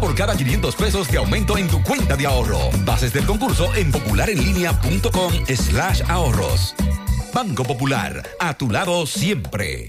Por cada 500 pesos de aumento en tu cuenta de ahorro. Bases del concurso en popularenlinea.com slash ahorros. Banco Popular, a tu lado siempre.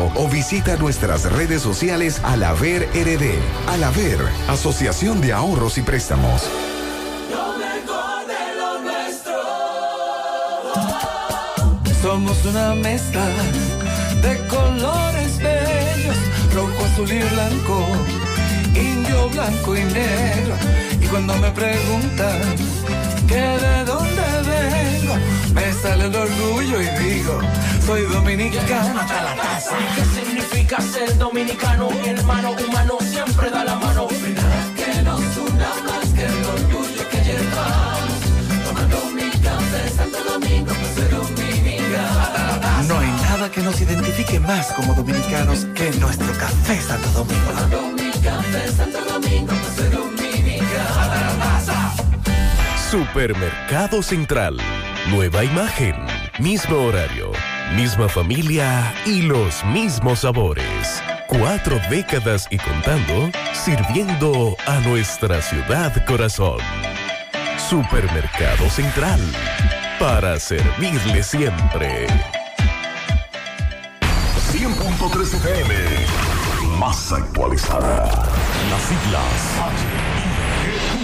o visita nuestras redes sociales Alaver RD. Alaver, Asociación de Ahorros y Préstamos. Somos una mezcla de colores bellos, rojo, azul y blanco, indio, blanco y negro. Y cuando me preguntan que de dónde vengo, me sale el orgullo y digo, soy dominicano hasta la casa. ¿Qué significa ser dominicano? Mi hermano humano siempre da la mano. que nos una más que el orgullo que llevamos. Tomando mi café Santo Domingo, pues soy dominicano. No hay nada que nos identifique más como dominicanos que nuestro café Santo Domingo. Tomando mi café Santo Domingo, pues soy dominicano. Supermercado Central. Nueva imagen, mismo horario, misma familia y los mismos sabores. Cuatro décadas y contando, sirviendo a nuestra ciudad corazón. Supermercado Central. Para servirle siempre. 100.3 FM. Más actualizada. Las siglas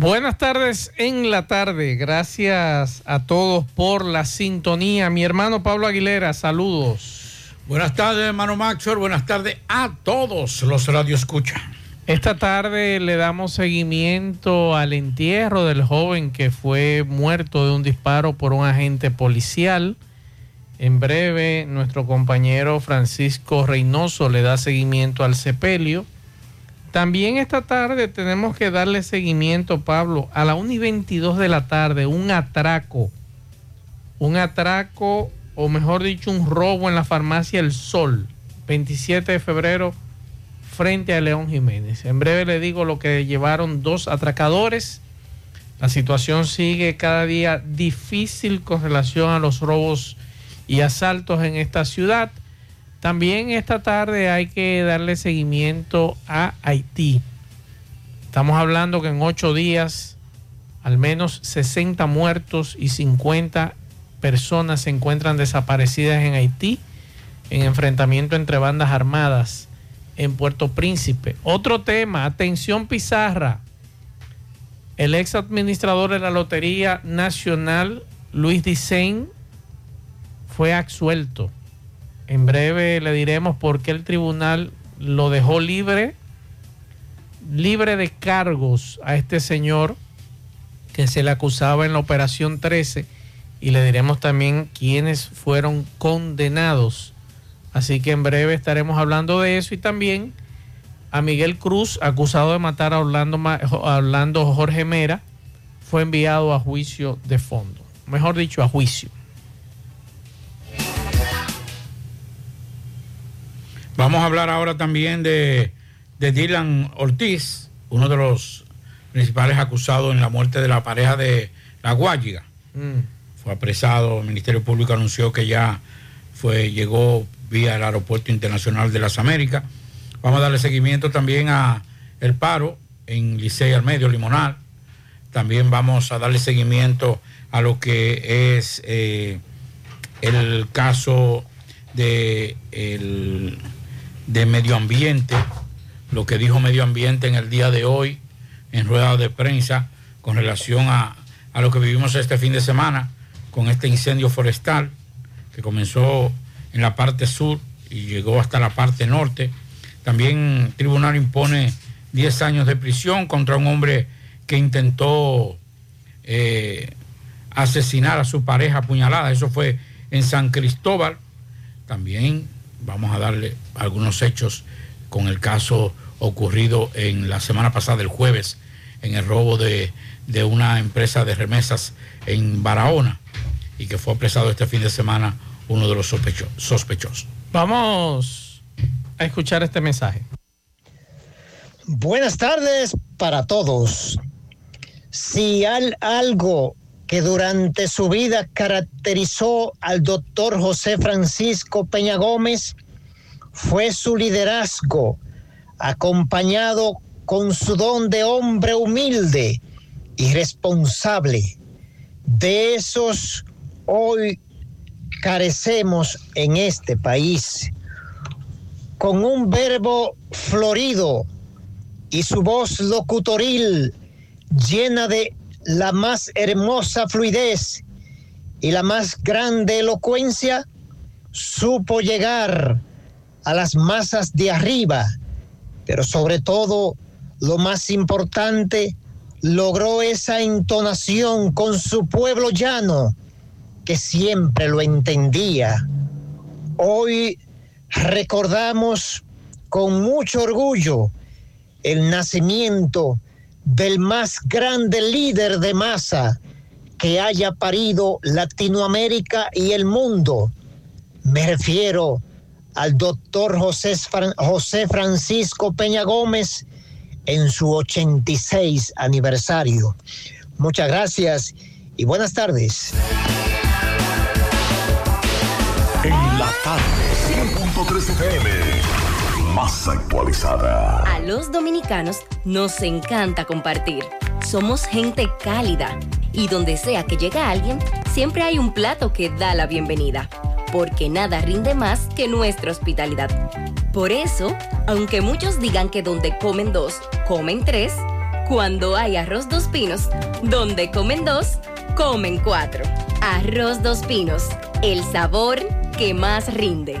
Buenas tardes en la tarde. Gracias a todos por la sintonía. Mi hermano Pablo Aguilera, saludos. Buenas tardes, hermano Maxwell. Buenas tardes a todos los Radio Escucha. Esta tarde le damos seguimiento al entierro del joven que fue muerto de un disparo por un agente policial. En breve, nuestro compañero Francisco Reynoso le da seguimiento al sepelio. También esta tarde tenemos que darle seguimiento, Pablo, a la 1 y 22 de la tarde, un atraco. Un atraco, o mejor dicho, un robo en la farmacia El Sol, 27 de febrero, frente a León Jiménez. En breve le digo lo que llevaron dos atracadores. La situación sigue cada día difícil con relación a los robos y asaltos en esta ciudad. También esta tarde hay que darle seguimiento a Haití. Estamos hablando que en ocho días al menos 60 muertos y 50 personas se encuentran desaparecidas en Haití en enfrentamiento entre bandas armadas en Puerto Príncipe. Otro tema, atención Pizarra. El ex administrador de la Lotería Nacional, Luis Dicen, fue absuelto. En breve le diremos por qué el tribunal lo dejó libre, libre de cargos a este señor que se le acusaba en la operación 13 y le diremos también quiénes fueron condenados. Así que en breve estaremos hablando de eso y también a Miguel Cruz, acusado de matar a Orlando, a Orlando Jorge Mera, fue enviado a juicio de fondo. Mejor dicho, a juicio. Vamos a hablar ahora también de, de Dylan Ortiz, uno de los principales acusados en la muerte de la pareja de La Guayiga. Mm. Fue apresado, el Ministerio Público anunció que ya fue, llegó vía el Aeropuerto Internacional de las Américas. Vamos a darle seguimiento también a el paro en Licey al Medio, Limonal. También vamos a darle seguimiento a lo que es eh, el caso de, de medio ambiente, lo que dijo medio ambiente en el día de hoy en rueda de prensa con relación a, a lo que vivimos este fin de semana con este incendio forestal que comenzó en la parte sur y llegó hasta la parte norte. También el tribunal impone 10 años de prisión contra un hombre que intentó eh, asesinar a su pareja apuñalada. Eso fue en San Cristóbal. También vamos a darle algunos hechos con el caso ocurrido en la semana pasada, el jueves, en el robo de, de una empresa de remesas en Barahona y que fue apresado este fin de semana uno de los sospechosos. Vamos a escuchar este mensaje. Buenas tardes para todos. Si hay algo que durante su vida caracterizó al doctor José Francisco Peña Gómez fue su liderazgo, acompañado con su don de hombre humilde y responsable. De esos hoy carecemos en este país. Con un verbo florido y su voz locutoril llena de la más hermosa fluidez y la más grande elocuencia, supo llegar a las masas de arriba, pero sobre todo, lo más importante, logró esa entonación con su pueblo llano, que siempre lo entendía. Hoy recordamos con mucho orgullo el nacimiento del más grande líder de masa que haya parido Latinoamérica y el mundo. Me refiero al doctor José, Francisco Peña Gómez en su 86 aniversario. Muchas gracias y buenas tardes. En la tarde, 100.3 FM, más actualizada. A los dominicanos nos encanta compartir. Somos gente cálida y donde sea que llega alguien, siempre hay un plato que da la bienvenida, porque nada rinde más que nuestra hospitalidad. Por eso, aunque muchos digan que donde comen dos, comen tres, cuando hay arroz dos pinos, donde comen dos, comen cuatro. Arroz dos pinos, el sabor que más rinde.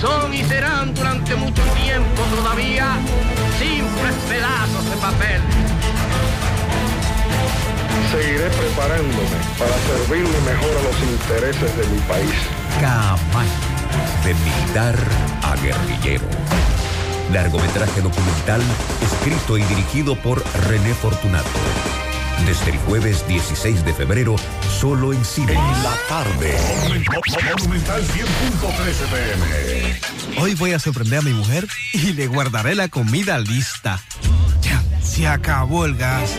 son y serán durante mucho tiempo todavía simples pedazos de papel. Seguiré preparándome para servirle mejor a los intereses de mi país. Camaño, de militar a guerrillero. Largometraje documental escrito y dirigido por René Fortunato. Desde el jueves 16 de febrero, solo en cine. En la tarde. Monumental 100.13 pm. Hoy voy a sorprender a mi mujer y le guardaré la comida lista. Ya, se acabó el gas.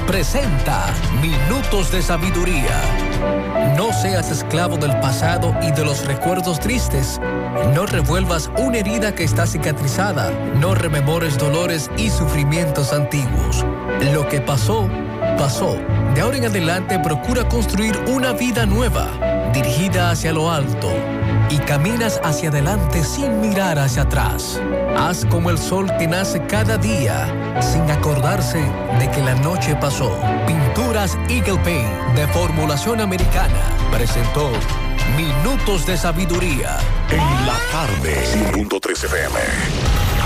presenta Minutos de Sabiduría. No seas esclavo del pasado y de los recuerdos tristes. No revuelvas una herida que está cicatrizada. No rememores dolores y sufrimientos antiguos. Lo que pasó, pasó. De ahora en adelante procura construir una vida nueva, dirigida hacia lo alto. Y caminas hacia adelante sin mirar hacia atrás. Haz como el sol que nace cada día, sin acordarse de que la noche pasó. Pinturas Eagle Paint de formulación americana presentó Minutos de Sabiduría. En la tarde. 100.13 FM.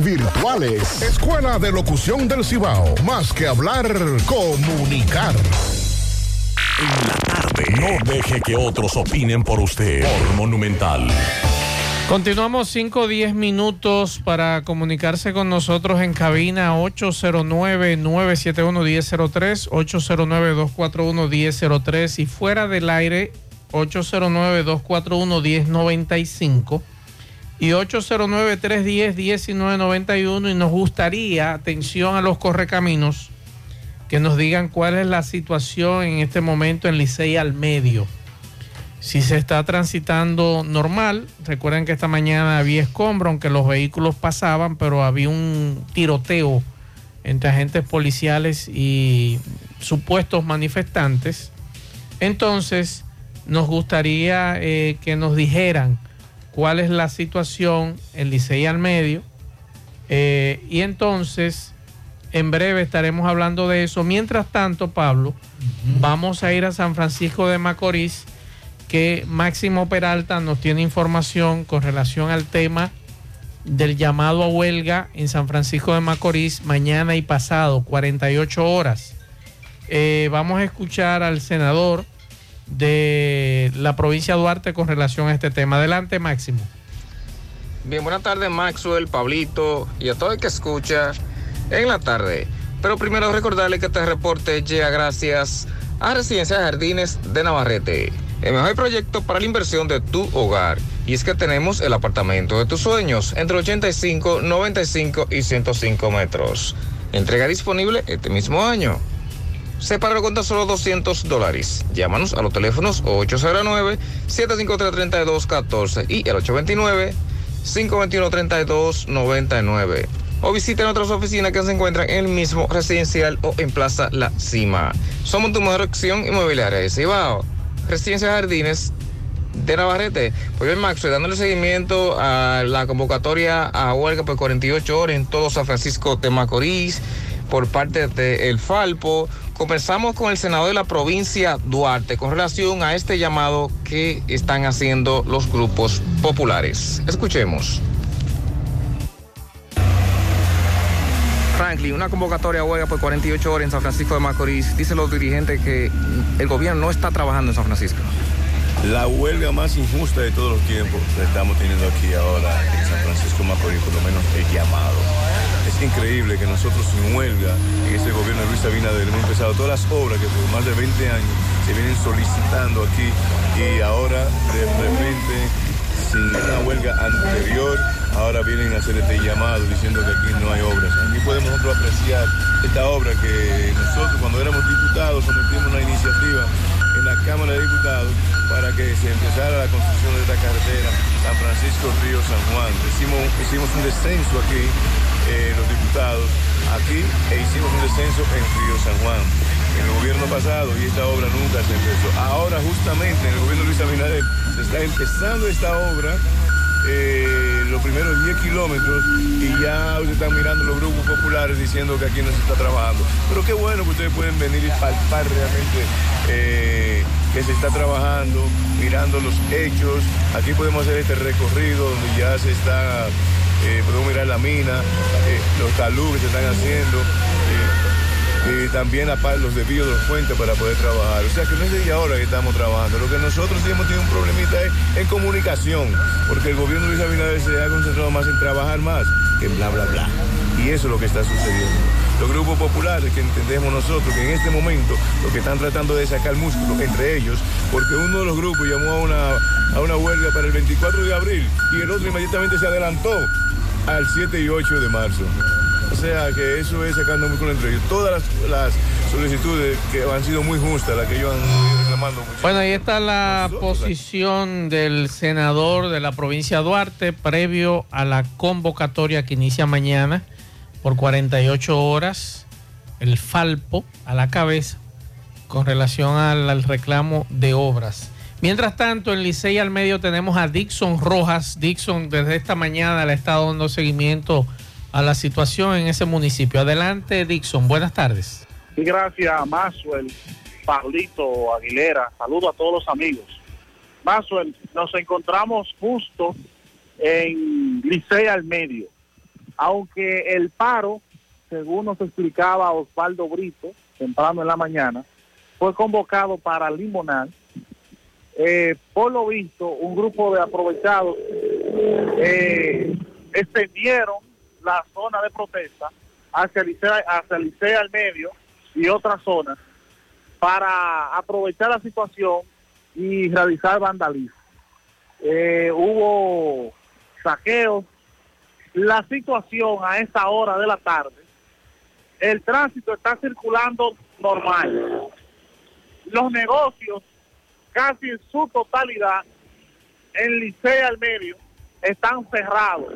virtuales. Escuela de Locución del Cibao. Más que hablar, comunicar. En la tarde. No deje que otros opinen por usted. Por Monumental. Continuamos 5 o 10 minutos para comunicarse con nosotros en cabina 809-971-1003, 809-241-1003 y fuera del aire 809-241-1095 y 809-310-1991 y nos gustaría, atención a los correcaminos, que nos digan cuál es la situación en este momento en Licey al medio. Si se está transitando normal, recuerden que esta mañana había escombro, aunque los vehículos pasaban, pero había un tiroteo entre agentes policiales y supuestos manifestantes. Entonces, nos gustaría eh, que nos dijeran cuál es la situación en Licey al medio. Eh, y entonces, en breve estaremos hablando de eso. Mientras tanto, Pablo, vamos a ir a San Francisco de Macorís, que Máximo Peralta nos tiene información con relación al tema del llamado a huelga en San Francisco de Macorís mañana y pasado, 48 horas. Eh, vamos a escuchar al senador de la provincia de Duarte con relación a este tema. Adelante, Máximo. Bien, buenas tardes, Maxwell, Pablito y a todo el que escucha en la tarde. Pero primero recordarle que este reporte llega gracias a Residencia de Jardines de Navarrete. el mejor proyecto para la inversión de tu hogar. Y es que tenemos el apartamento de tus sueños entre 85, 95 y 105 metros. Entrega disponible este mismo año. Sepáralo con tan solo 200 dólares. Llámanos a los teléfonos 809-753-3214 y el 829-521-3299. O visiten nuestras oficinas que se encuentran en el mismo residencial o en Plaza La Cima. Somos tu mejor opción inmobiliaria de Cibao. Residencia Jardines de Navarrete. Pues bien, Max, dándole seguimiento a la convocatoria a huelga por 48 horas en todo San Francisco de Macorís por parte del Falpo. Comenzamos con el senador de la provincia Duarte con relación a este llamado que están haciendo los grupos populares. Escuchemos. Franklin, una convocatoria a huelga por 48 horas en San Francisco de Macorís. Dicen los dirigentes que el gobierno no está trabajando en San Francisco. La huelga más injusta de todos los tiempos la estamos teniendo aquí ahora en San Francisco de Macorís, por lo menos el llamado. Increíble que nosotros sin huelga, en este gobierno de Luis Abinader, hemos empezado todas las obras que por más de 20 años se vienen solicitando aquí y ahora de repente, sin una huelga anterior, ahora vienen a hacer este llamado diciendo que aquí no hay obras. Aquí podemos apreciar esta obra que nosotros cuando éramos diputados sometimos una iniciativa en la Cámara de Diputados para que se empezara la construcción de esta carretera San Francisco Río San Juan. Hicimos, hicimos un descenso aquí, eh, los diputados, aquí, e hicimos un descenso en Río San Juan. En el gobierno pasado y esta obra nunca se empezó. Ahora justamente en el gobierno de Luis Abinader se está empezando esta obra eh, los primeros 10 kilómetros y ya ustedes están mirando los grupos populares diciendo que aquí no se está trabajando. Pero qué bueno que ustedes pueden venir y palpar realmente eh, que se está trabajando, mirando los hechos. Aquí podemos hacer este recorrido donde ya se está, eh, podemos mirar la mina, los talud que se están haciendo y también los desvíos de los puentes para poder trabajar. O sea que no es desde ahora que estamos trabajando. Lo que nosotros sí hemos tenido un problemita es en comunicación, porque el gobierno de Luis Abinader se ha concentrado más en trabajar más que en bla, bla, bla. Y eso es lo que está sucediendo. Los grupos populares que entendemos nosotros que en este momento lo que están tratando de sacar músculo entre ellos, porque uno de los grupos llamó a una, a una huelga para el 24 de abril y el otro inmediatamente se adelantó al 7 y 8 de marzo. O sea que eso es sacando músculo entre ellos. Todas las, las solicitudes que han sido muy justas, las que ellos han reclamando mucho. Bueno, ahí está la posición del senador de la provincia de Duarte previo a la convocatoria que inicia mañana por 48 horas, el Falpo a la cabeza con relación al, al reclamo de obras. Mientras tanto, en Licey al medio tenemos a Dixon Rojas. Dixon desde esta mañana le ha estado dando seguimiento a la situación en ese municipio. Adelante, Dixon. Buenas tardes. Gracias, Maxwell, Pablito, Aguilera. Saludo a todos los amigos. Maxwell, nos encontramos justo en Licey al medio. Aunque el paro, según nos explicaba Osvaldo Brito, temprano en la mañana, fue convocado para Limonal. Eh, por lo visto, un grupo de aprovechados eh, extendieron la zona de protesta hacia Licea, hacia Licea al medio y otras zonas para aprovechar la situación y realizar vandalismo. Eh, hubo saqueos. La situación a esta hora de la tarde, el tránsito está circulando normal. Los negocios, casi en su totalidad, en Licea al medio, están cerrados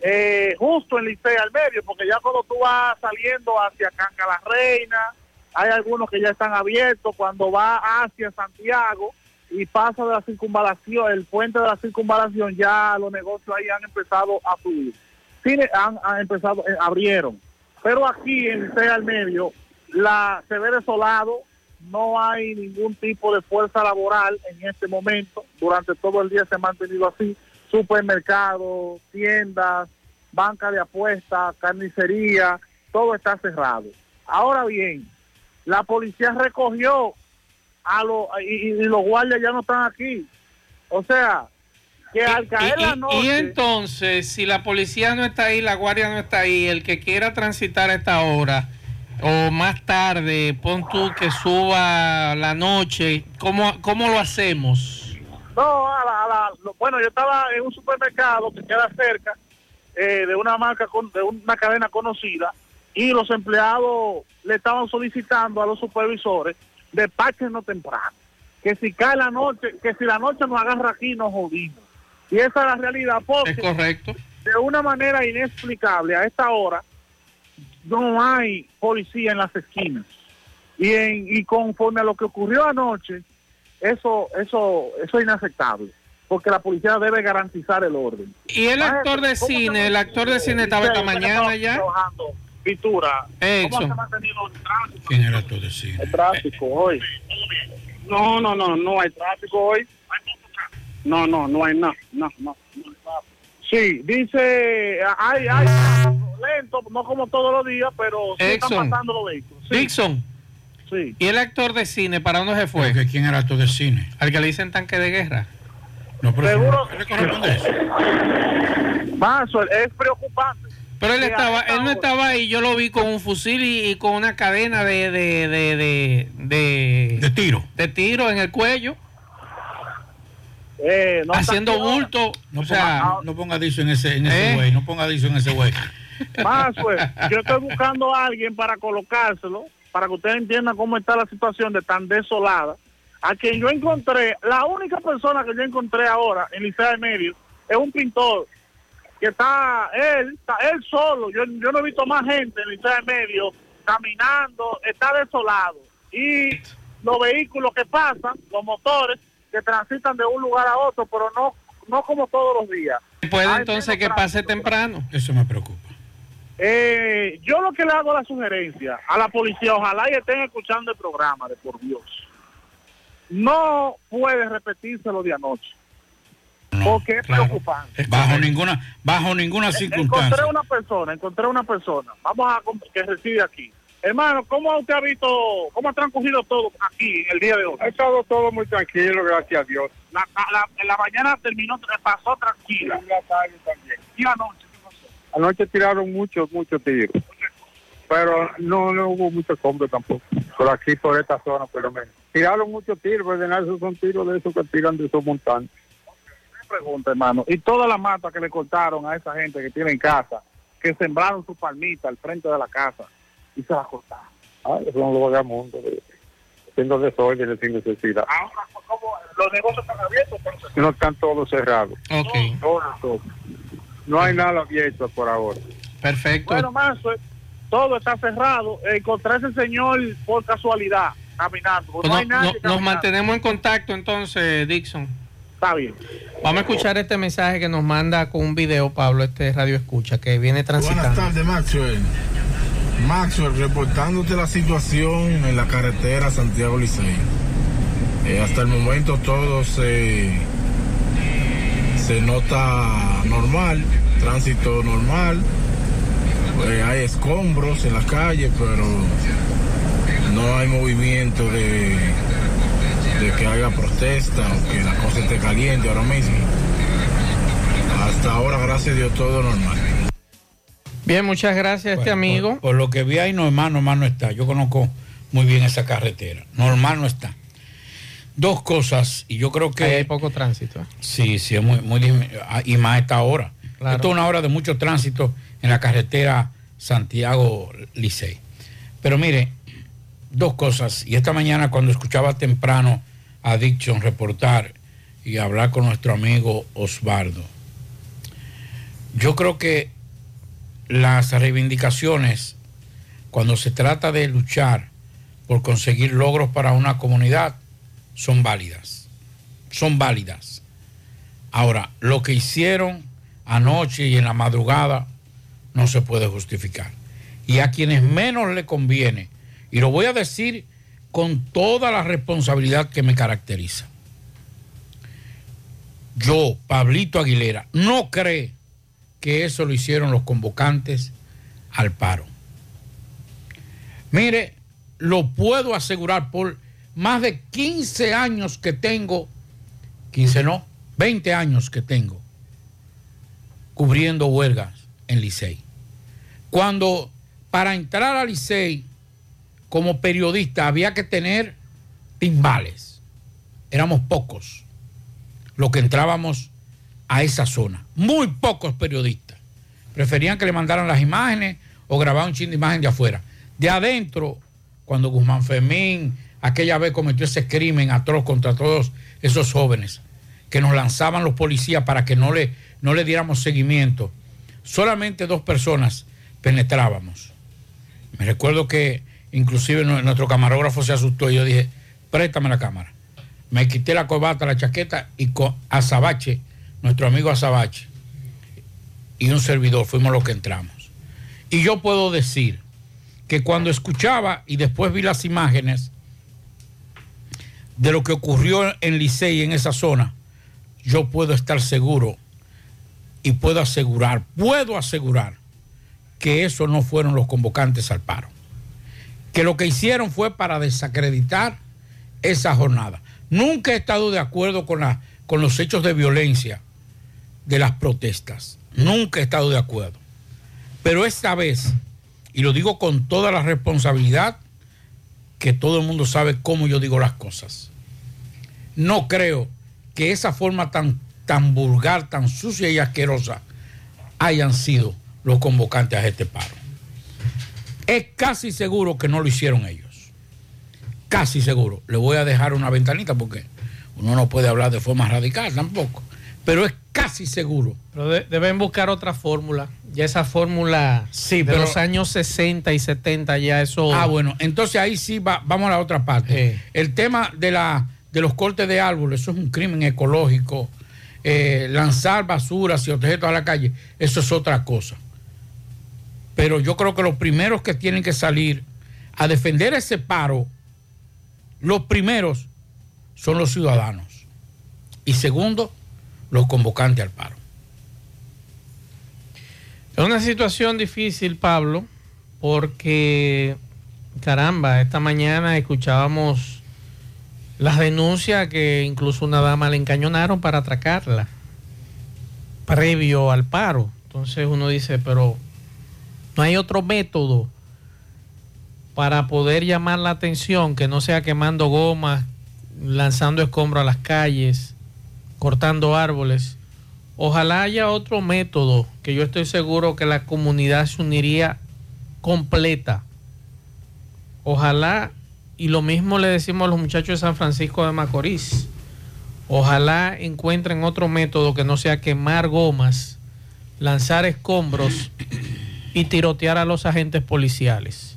eh, justo en Licea al medio, porque ya cuando tú vas saliendo hacia Canca la Reina, hay algunos que ya están abiertos, cuando va hacia Santiago y pasa de la circunvalación, el puente de la circunvalación, ya los negocios ahí han empezado a subir. Sí, han, empezado, eh, abrieron. Pero aquí en Licea al medio, la, se ve desolado, no hay ningún tipo de fuerza laboral en este momento, durante todo el día se ha mantenido así supermercados, tiendas, banca de apuestas, carnicería, todo está cerrado. Ahora bien, la policía recogió a los y, y los guardias ya no están aquí. O sea, que al caer y, la noche y entonces, si la policía no está ahí, la guardia no está ahí, el que quiera transitar a esta hora, o más tarde, pon tú que suba la noche, ¿cómo, cómo lo hacemos? No, a la- a la- bueno, yo estaba en un supermercado que queda cerca eh, de una marca, con- de una cadena conocida, y los empleados le estaban solicitando a los supervisores despáchenos temprano. Que si cae la noche, que si la noche nos agarra aquí, nos jodimos. Y esa es la realidad, porque Es correcto. de una manera inexplicable a esta hora no hay policía en las esquinas. Y, en, y conforme a lo que ocurrió anoche, eso, eso, eso es inaceptable, porque la policía debe garantizar el orden. Y el actor de cine, el actor de cine estaba esta mañana ya. Pintura. ¿Cómo se ha mantenido el tránsito? ¿Quién era todo de cine? El tráfico hoy. No, no, no, no hay tráfico hoy. No, no, no hay nada, no, no. Sí, dice, hay, hay lento, no como todos los días, pero sí están Exxon. pasando los vehículos. Sí. Dixon. Sí. ¿Y el actor de cine para dónde se fue? ¿Quién era actor de cine? Al que le dicen tanque de guerra. No, pero Seguro. ¿qué le corresponde eso? Es preocupante. Pero él estaba, él no estaba ahí, yo lo vi con un fusil y, y con una cadena de de, de, de, de, De tiro. de tiro en el cuello, Eh, no haciendo bulto. No o sea, ponga, no ponga en ese, en ese ¿Eh? güey, no ponga diso en ese güey. Más, pues, yo estoy buscando a alguien para colocárselo, para que ustedes entiendan cómo está la situación de tan desolada. A quien yo encontré, la única persona que yo encontré ahora en Licea de Medio es un pintor que está él, está él solo. Yo, yo no he visto más gente en Licea de Medio caminando, está desolado. Y los vehículos que pasan, los motores, que transitan de un lugar a otro, pero no, no como todos los días. puede Hay entonces que pase temprano. Eso me preocupa. Eh, yo lo que le hago la sugerencia a la policía, ojalá y estén escuchando el programa, de por Dios. No puede repetirse lo de anoche. porque es preocupante. Bajo ninguna, bajo ninguna circunstancia. Encontré una persona, encontré una persona, vamos a que reside aquí. Hermano, ¿cómo usted ha visto, cómo ha transcurrido todo aquí en el día de hoy? Ha estado todo muy tranquilo, gracias a Dios. La, la- en la mañana terminó, pasó tranquila. Y la tarde también. Y anoche, ¿qué pasó? Anoche tiraron muchos, muchos tiros. Pero no, no hubo muchos hombres tampoco. Por aquí, por esta zona, por lo menos. Tiraron muchos tiros, pero de nada, esos son tiros de esos que tiran de esos montantes. Una pregunta, hermano. Y toda la mata que le cortaron a esa gente que tiene en casa, que sembraron su palmita al frente de la casa y se la cortaron. Ah, esos son los vagabundos, de- haciendo desórdenes sin necesidad. Ahora, ¿cómo? Los negocios están abiertos, entonces. No están todos cerrados. Ok, Todos, todos. No hay nada abierto por ahora. perfecto. Bueno, más, pues, todo está cerrado. Encontré a ese señor por casualidad caminando. Pues no no- hay nadie no- nos mantenemos en contacto entonces, Dixon. Está bien. Vamos a escuchar este mensaje que nos manda con un video Pablo, este radio escucha, que viene Buenas transitando. tardes, Maxwell. Maxwell, reportándote la situación en la carretera Santiago Licey. Eh, hasta el momento todo se, se nota normal, tránsito normal. Eh, hay escombros en las calles, pero no hay movimiento de, de que haya protesta o que la cosa esté caliente ahora mismo. Hasta ahora, gracias a Dios, todo normal. Bien, muchas gracias a este amigo. Por, por lo que vi ahí, normal, normal no está. Yo conozco muy bien esa carretera. Normal no está. Dos cosas, y yo creo que... Ahí hay poco tránsito. ¿eh? Sí, sí, es muy, muy ah, y más a esta hora. Claro. Esto es una hora de mucho tránsito en la carretera Santiago Licey. Pero mire, dos cosas. Y esta mañana cuando escuchaba temprano a Dixon reportar y hablar con nuestro amigo Osvaldo, yo creo que las reivindicaciones, cuando se trata de luchar por conseguir logros para una comunidad, son válidas. Son válidas. Ahora, lo que hicieron anoche y en la madrugada no se puede justificar. Y a quienes menos le conviene, y lo voy a decir con toda la responsabilidad que me caracteriza. Yo, Pablito Aguilera, no cree que eso lo hicieron los convocantes al paro. Mire, lo puedo asegurar por más de 15 años que tengo, 15 no, 20 años que tengo cubriendo huelgas en Licey. Cuando para entrar a Licey como periodista había que tener timbales. Éramos pocos los que entrábamos a esa zona. Muy pocos periodistas. Preferían que le mandaran las imágenes o grabar un chin de imagen de afuera. De adentro, cuando Guzmán Fermín aquella vez cometió ese crimen atroz contra todos esos jóvenes que nos lanzaban los policías para que no le, no le diéramos seguimiento, solamente dos personas penetrábamos. Me recuerdo que inclusive nuestro camarógrafo se asustó y yo dije, préstame la cámara. Me quité la corbata, la chaqueta y con Azabache, nuestro amigo Azabache, y un servidor fuimos los que entramos. Y yo puedo decir que cuando escuchaba y después vi las imágenes de lo que ocurrió en Licey, en esa zona, yo puedo estar seguro y puedo asegurar, puedo asegurar que esos no fueron los convocantes al paro. Que lo que hicieron fue para desacreditar esa jornada. Nunca he estado de acuerdo con, con los hechos de violencia de las protestas. Nunca he estado de acuerdo. Pero esta vez, y lo digo con toda la responsabilidad, que todo el mundo sabe cómo yo digo las cosas. No creo que esa forma tan, tan vulgar, tan sucia y asquerosa hayan sido los convocantes a este paro. Es casi seguro que no lo hicieron ellos. Casi seguro. Le voy a dejar una ventanita porque uno no puede hablar de forma radical tampoco. Pero es casi seguro. Pero deben buscar otra fórmula. Ya esa fórmula sí, de los años 60 y 70 ya eso... Ah, bueno, entonces ahí sí va, vamos a la otra parte. El tema de, la, de los cortes de árboles, eso es un crimen ecológico. Eh, lanzar basuras y objetos a la calle, eso es otra cosa. Pero yo creo que los primeros que tienen que salir a defender ese paro, los primeros son los ciudadanos. Y segundo, los convocantes al paro. Es una situación difícil, Pablo, porque, caramba, esta mañana escuchábamos las denuncias que incluso una dama le encañonaron para atracarla, previo al paro. Entonces uno dice, pero no hay otro método para poder llamar la atención que no sea quemando gomas, lanzando escombros a las calles, cortando árboles. Ojalá haya otro método que yo estoy seguro que la comunidad se uniría completa. Ojalá, y lo mismo le decimos a los muchachos de San Francisco de Macorís, ojalá encuentren otro método que no sea quemar gomas, lanzar escombros y tirotear a los agentes policiales.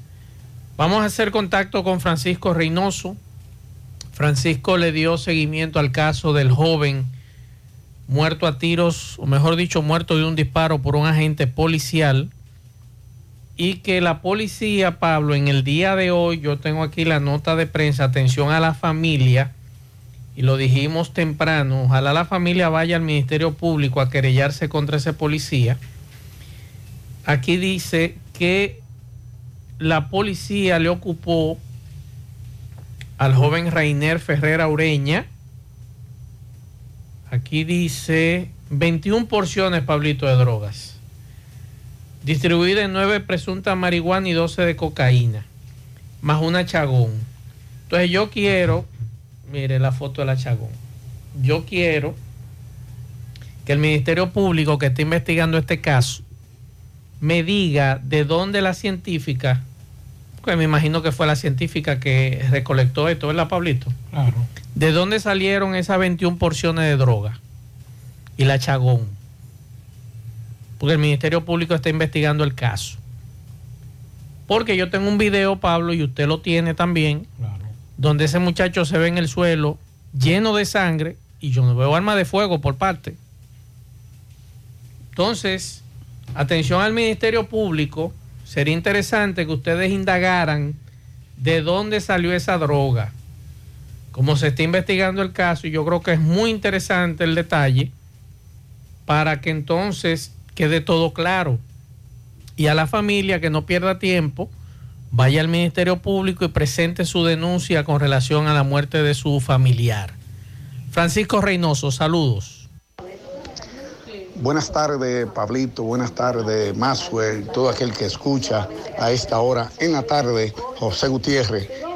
Vamos a hacer contacto con Francisco Reynoso. Francisco le dio seguimiento al caso del joven muerto a tiros, o mejor dicho, muerto de un disparo por un agente policial. Y que la policía, Pablo, en el día de hoy, yo tengo aquí la nota de prensa, atención a la familia, y lo dijimos temprano, ojalá la familia vaya al Ministerio Público a querellarse contra ese policía aquí dice que la policía le ocupó al joven Rainer Ferrera Ureña. Aquí dice 21 porciones, Pablito, de drogas. Distribuida en 9 presuntas marihuana y 12 de cocaína. Más una chagón. Entonces yo quiero, mire la foto de la chagón. Yo quiero que el Ministerio Público que está investigando este caso me diga de dónde la científica, que me imagino que fue la científica que recolectó esto, ¿verdad, Pablito? Claro. ¿De dónde salieron esas 21 porciones de droga? Y la chagón. Porque el Ministerio Público está investigando el caso. Porque yo tengo un video, Pablo, y usted lo tiene también, donde ese muchacho se ve en el suelo lleno de sangre y yo no veo arma de fuego por parte. Entonces, Atención al Ministerio Público, sería interesante que ustedes indagaran de dónde salió esa droga. Como se está investigando el caso, y yo creo que es muy interesante el detalle, para que entonces quede todo claro. Y a la familia que no pierda tiempo, vaya al Ministerio Público y presente su denuncia con relación a la muerte de su familiar. Francisco Reynoso, saludos. Buenas tardes, Pablito. Buenas tardes, Maswell. Todo aquel que escucha a esta hora en la tarde, José Gutiérrez.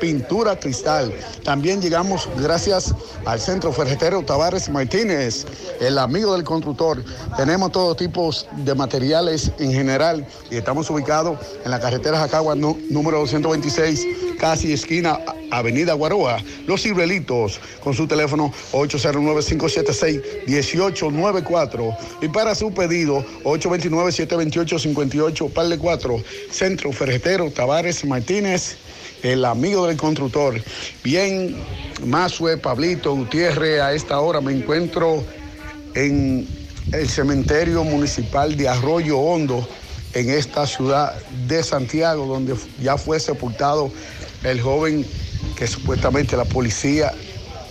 Pintura Cristal. También llegamos gracias al Centro Ferretero Tavares Martínez, el amigo del constructor. Tenemos todo tipo de materiales en general y estamos ubicados en la carretera Jacagua número 226, casi esquina Avenida Guaroa. Los Cibrelitos con su teléfono 809-576-1894 y para su pedido 829-728-58 par de 4 Centro Ferretero Tavares Martínez el amigo del constructor. Bien, Mazue, Pablito, Gutiérrez, a esta hora me encuentro en el cementerio municipal de Arroyo Hondo, en esta ciudad de Santiago, donde ya fue sepultado el joven que supuestamente la policía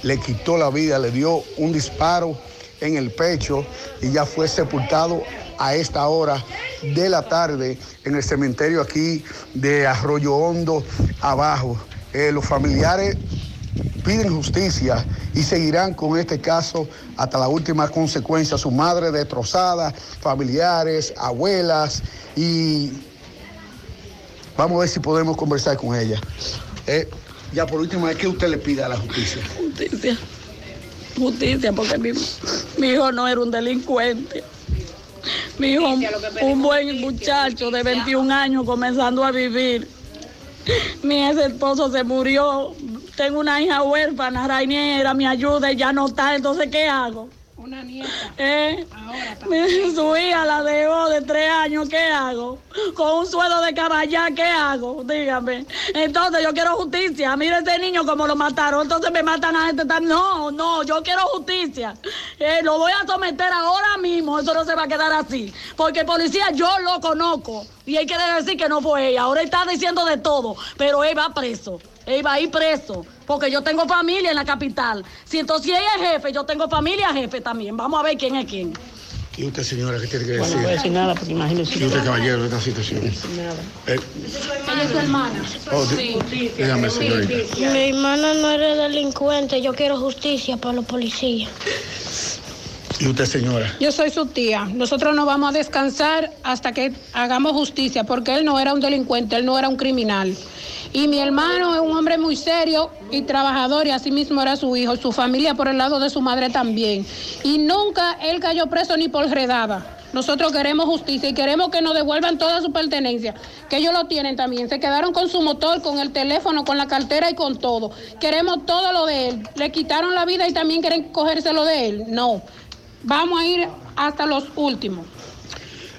le quitó la vida, le dio un disparo en el pecho y ya fue sepultado a esta hora de la tarde en el cementerio aquí de Arroyo Hondo abajo. Eh, los familiares piden justicia y seguirán con este caso hasta la última consecuencia. Su madre destrozada, familiares, abuelas y vamos a ver si podemos conversar con ella. Eh, ya por último, ¿qué usted le pide a la justicia? Justicia. Justicia, porque mi, mi hijo no era un delincuente. Mi hijo, un buen muchacho de 21 años comenzando a vivir. Mi ex esposo se murió. Tengo una hija huérfana, Rainier era mi ayuda y ya no está. Entonces, ¿qué hago? Una nieta. ¿Eh? Mi- Su hija la dejó de tres años, ¿qué hago? Con un sueldo de caballá, ¿qué hago? Dígame. Entonces yo quiero justicia. Mire ese niño como lo mataron. Entonces me matan a este también. No, no, yo quiero justicia. Eh, lo voy a someter ahora mismo. Eso no se va a quedar así. Porque el policía yo lo conozco. Y hay que decir que no fue ella. Ahora está diciendo de todo. Pero él va preso. Él va a ir preso. Porque yo tengo familia en la capital. Si entonces ella es jefe, yo tengo familia jefe también. Vamos a ver quién es quién. ¿Y usted, señora, qué tiene que Bueno, decir? no voy a decir nada porque imagínese. ¿Y usted, caballero, de esta situación? Nada. Eh, Ella es su hermana. oh, di- dígame, señorita. Mi hermano no era delincuente, yo quiero justicia para los policías. ¿Y usted, señora? Yo soy su tía. Nosotros no vamos a descansar hasta que hagamos justicia, porque él no era un delincuente, él no era un criminal. Y mi hermano es un hombre muy serio y trabajador, y así mismo era su hijo, su familia por el lado de su madre también. Y nunca él cayó preso ni por redada. Nosotros queremos justicia y queremos que nos devuelvan toda su pertenencia, que ellos lo tienen también. Se quedaron con su motor, con el teléfono, con la cartera y con todo. Queremos todo lo de él. Le quitaron la vida y también quieren cogérselo de él. No. Vamos a ir hasta los últimos.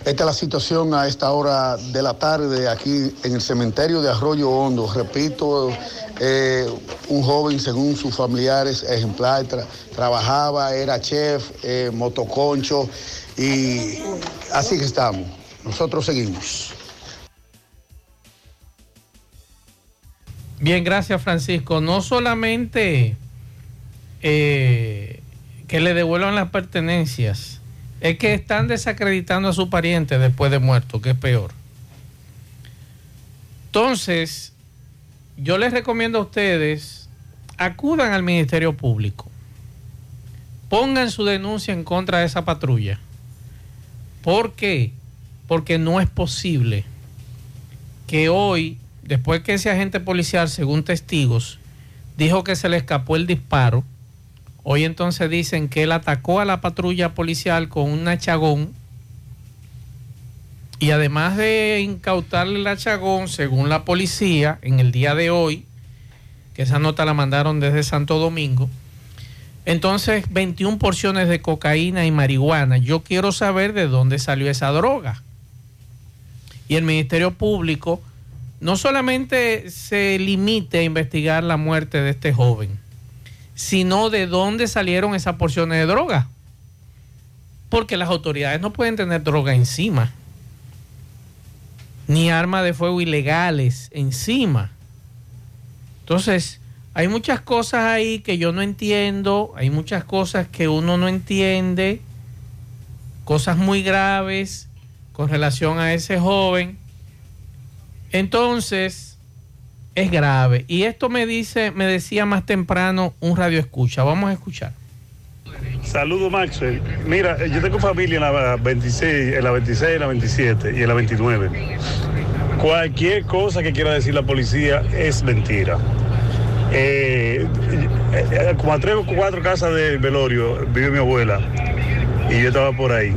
Esta es la situación a esta hora de la tarde aquí en el cementerio de Arroyo Hondo. Repito, eh, un joven, según sus familiares, ejemplar, tra- trabajaba, era chef, eh, motoconcho y así que estamos. Nosotros seguimos. Bien, gracias Francisco. No solamente eh, que le devuelvan las pertenencias, es que están desacreditando a su pariente después de muerto, que es peor. Entonces, yo les recomiendo a ustedes, acudan al Ministerio Público, pongan su denuncia en contra de esa patrulla. ¿Por qué? Porque no es posible que hoy, después que ese agente policial, según testigos, dijo que se le escapó el disparo, hoy entonces dicen que él atacó a la patrulla policial con un achagón y además de incautarle el achagón, según la policía, en el día de hoy, que esa nota la mandaron desde Santo Domingo, entonces 21 porciones de cocaína y marihuana. Yo quiero saber de dónde salió esa droga. Y el Ministerio Público no solamente se limite a investigar la muerte de este joven, sino de dónde salieron esas porciones de droga. Porque las autoridades no pueden tener droga encima. ni armas de fuego ilegales encima. Entonces, hay muchas cosas ahí que yo no entiendo, hay muchas cosas que uno no entiende, cosas muy graves con relación a ese joven. Entonces, es grave. Y esto me dice, me decía más temprano un radio escucha. Vamos a escuchar. Saludos, Maxwell. Mira, yo tengo familia en la 26, en la 26, en la 27 y en la 29. Cualquier cosa que quiera decir la policía es mentira. Eh, eh, como a tres o cuatro casas del velorio vive mi abuela y yo estaba por ahí.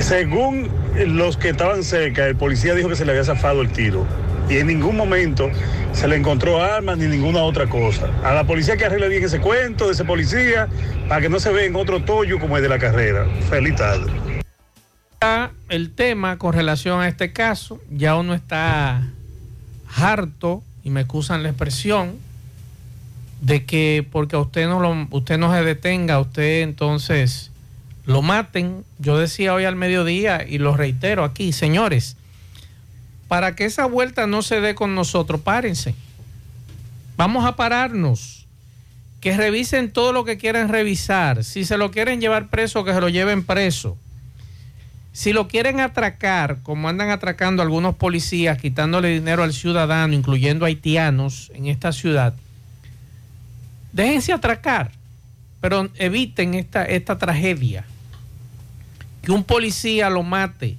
Según los que estaban cerca, el policía dijo que se le había zafado el tiro y en ningún momento se le encontró armas ni ninguna otra cosa. A la policía que arregle bien ese cuento de ese policía para que no se vea en otro tollo como el de la carrera. Feliz tarde. El tema con relación a este caso, ya uno está harto, y me excusan la expresión, de que porque a usted no, lo, usted no se detenga, usted entonces lo maten. Yo decía hoy al mediodía y lo reitero aquí, señores, para que esa vuelta no se dé con nosotros, párense. Vamos a pararnos. Que revisen todo lo que quieran revisar. Si se lo quieren llevar preso, que se lo lleven preso. Si lo quieren atracar, como andan atracando algunos policías, quitándole dinero al ciudadano, incluyendo haitianos en esta ciudad, déjense atracar, pero eviten esta, esta tragedia. Que un policía lo mate.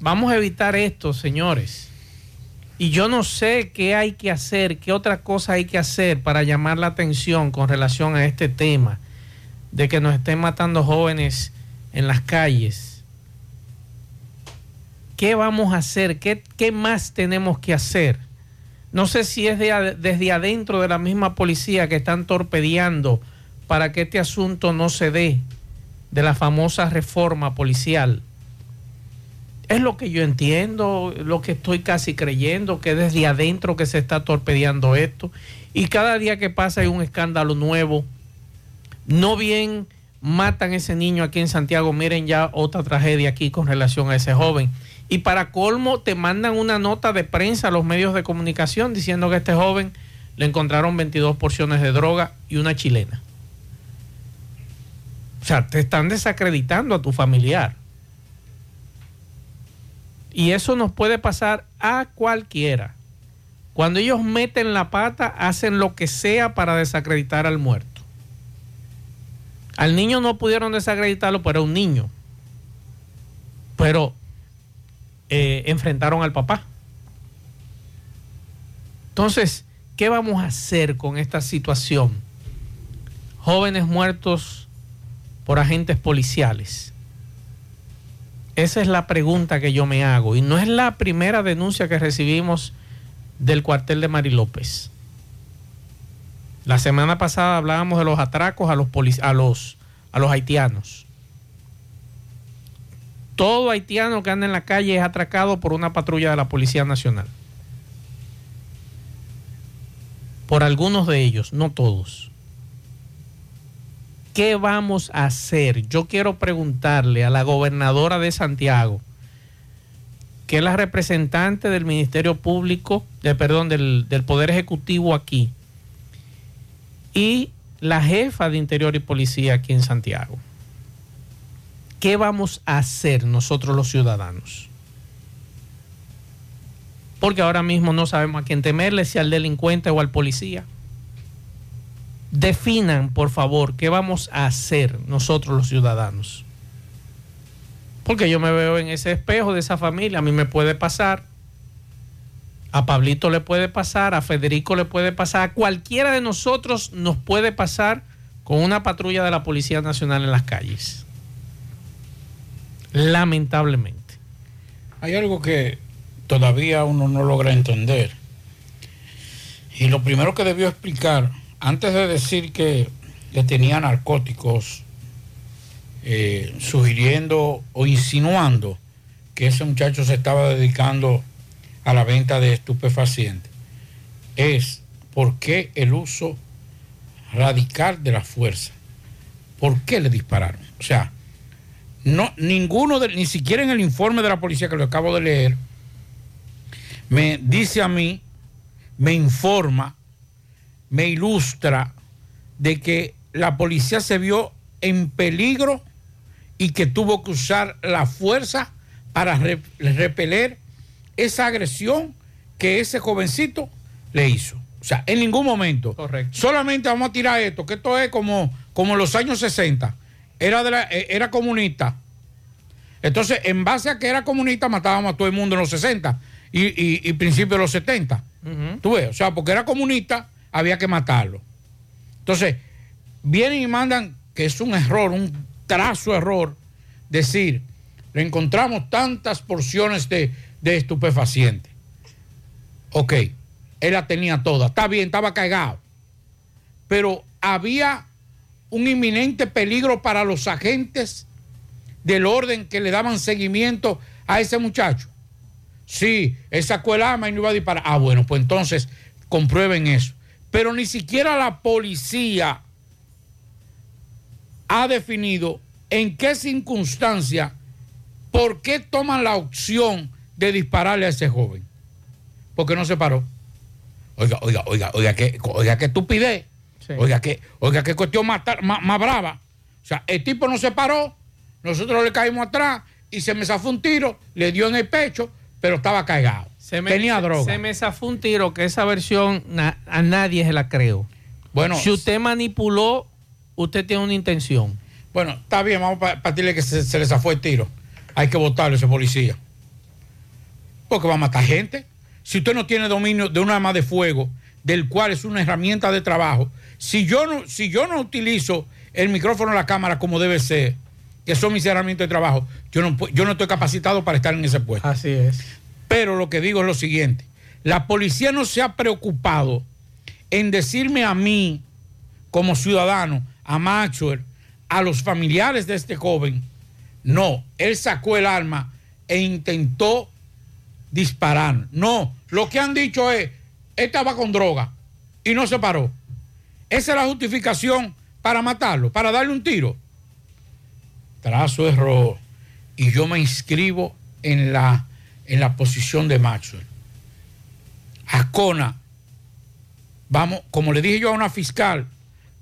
Vamos a evitar esto, señores. Y yo no sé qué hay que hacer, qué otra cosa hay que hacer para llamar la atención con relación a este tema de que nos estén matando jóvenes en las calles. ¿Qué vamos a hacer? ¿Qué, qué más tenemos que hacer? No sé si es de, desde adentro de la misma policía que están torpedeando para que este asunto no se dé de la famosa reforma policial. Es lo que yo entiendo, lo que estoy casi creyendo, que desde adentro que se está torpedeando esto. Y cada día que pasa hay un escándalo nuevo. No bien matan ese niño aquí en Santiago, miren ya otra tragedia aquí con relación a ese joven. Y para colmo te mandan una nota de prensa a los medios de comunicación diciendo que a este joven le encontraron 22 porciones de droga y una chilena. O sea, te están desacreditando a tu familiar. Y eso nos puede pasar a cualquiera. Cuando ellos meten la pata, hacen lo que sea para desacreditar al muerto. Al niño no pudieron desacreditarlo, pero era un niño. Pero eh, enfrentaron al papá. Entonces, ¿qué vamos a hacer con esta situación? Jóvenes muertos por agentes policiales. Esa es la pregunta que yo me hago. Y no es la primera denuncia que recibimos del cuartel de Mari López. La semana pasada hablábamos de los atracos a los, a los, a los haitianos. Todo haitiano que anda en la calle es atracado por una patrulla de la Policía Nacional. Por algunos de ellos, no todos. ¿Qué vamos a hacer? Yo quiero preguntarle a la gobernadora de Santiago, que es la representante del Ministerio Público, de, perdón, del, del Poder Ejecutivo aquí, y la jefa de Interior y Policía aquí en Santiago. ¿Qué vamos a hacer nosotros los ciudadanos? Porque ahora mismo no sabemos a quién temerle, si al delincuente o al policía. Definan, por favor, qué vamos a hacer nosotros los ciudadanos. Porque yo me veo en ese espejo de esa familia, a mí me puede pasar, a Pablito le puede pasar, a Federico le puede pasar, a cualquiera de nosotros nos puede pasar con una patrulla de la Policía Nacional en las calles. Lamentablemente. Hay algo que todavía uno no logra entender. Y lo primero que debió explicar, antes de decir que, que tenía narcóticos, eh, sugiriendo o insinuando que ese muchacho se estaba dedicando a la venta de estupefacientes, es por qué el uso radical de la fuerza. ¿Por qué le dispararon? O sea, no, ninguno, ni siquiera en el informe de la policía que lo acabo de leer, me dice a mí, me informa, me ilustra de que la policía se vio en peligro y que tuvo que usar la fuerza para re- repeler esa agresión que ese jovencito le hizo. O sea, en ningún momento. Correcto. Solamente vamos a tirar esto, que esto es como, como los años 60. Era, de la- eh, era comunista. Entonces, en base a que era comunista, matábamos a todo el mundo en los 60 y, y, y principios de los 70. Tú ves, o sea, porque era comunista, había que matarlo. Entonces, vienen y mandan, que es un error, un trazo error, decir, le encontramos tantas porciones de, de estupefacientes. Ok, él la tenía toda, está bien, estaba cagado. Pero había un inminente peligro para los agentes del orden que le daban seguimiento a ese muchacho. Sí, él sacó el arma y no iba a disparar. Ah, bueno, pues entonces comprueben eso. Pero ni siquiera la policía ha definido en qué circunstancia, por qué toman la opción de dispararle a ese joven. Porque no se paró. Oiga, oiga, oiga, oiga, qué, oiga, qué estupidez. Oiga, qué, oiga, qué cuestión más, más, más brava. O sea, el tipo no se paró, nosotros le caímos atrás y se me zafó un tiro, le dio en el pecho, pero estaba cagado. Se me, Tenía droga. Se me zafó un tiro que esa versión na- a nadie se la creo. Bueno, si usted manipuló, usted tiene una intención. Bueno, está bien, vamos a partirle que se, se le zafó el tiro. Hay que votarlo ese policía. Porque va a matar gente. Si usted no tiene dominio de un arma de fuego, del cual es una herramienta de trabajo, si yo no, si yo no utilizo el micrófono o la cámara como debe ser, que son mis herramientas de trabajo, yo no, yo no estoy capacitado para estar en ese puesto. Así es. Pero lo que digo es lo siguiente, la policía no se ha preocupado en decirme a mí, como ciudadano, a Maxwell, a los familiares de este joven, no, él sacó el arma e intentó disparar. No, lo que han dicho es, estaba con droga y no se paró. Esa es la justificación para matarlo, para darle un tiro. Trazo error. Y yo me inscribo en la, en la posición de Maxwell. Ascona, vamos, como le dije yo a una fiscal,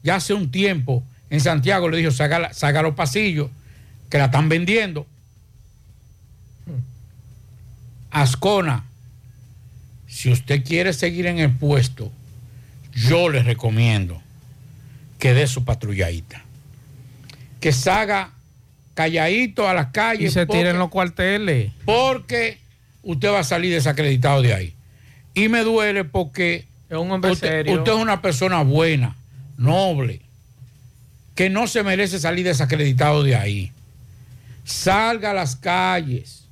ya hace un tiempo en Santiago, le dijo, saca, los pasillos, que la están vendiendo. Ascona, si usted quiere seguir en el puesto, yo le recomiendo que dé su patrulladita. Que salga calladito a las calles. Y se porque- tiren los cuarteles. porque usted va a salir desacreditado de ahí. Y me duele porque Es un hombre usted, serio. usted es una persona buena, noble, que no se merece salir desacreditado de ahí. Salga a las calles,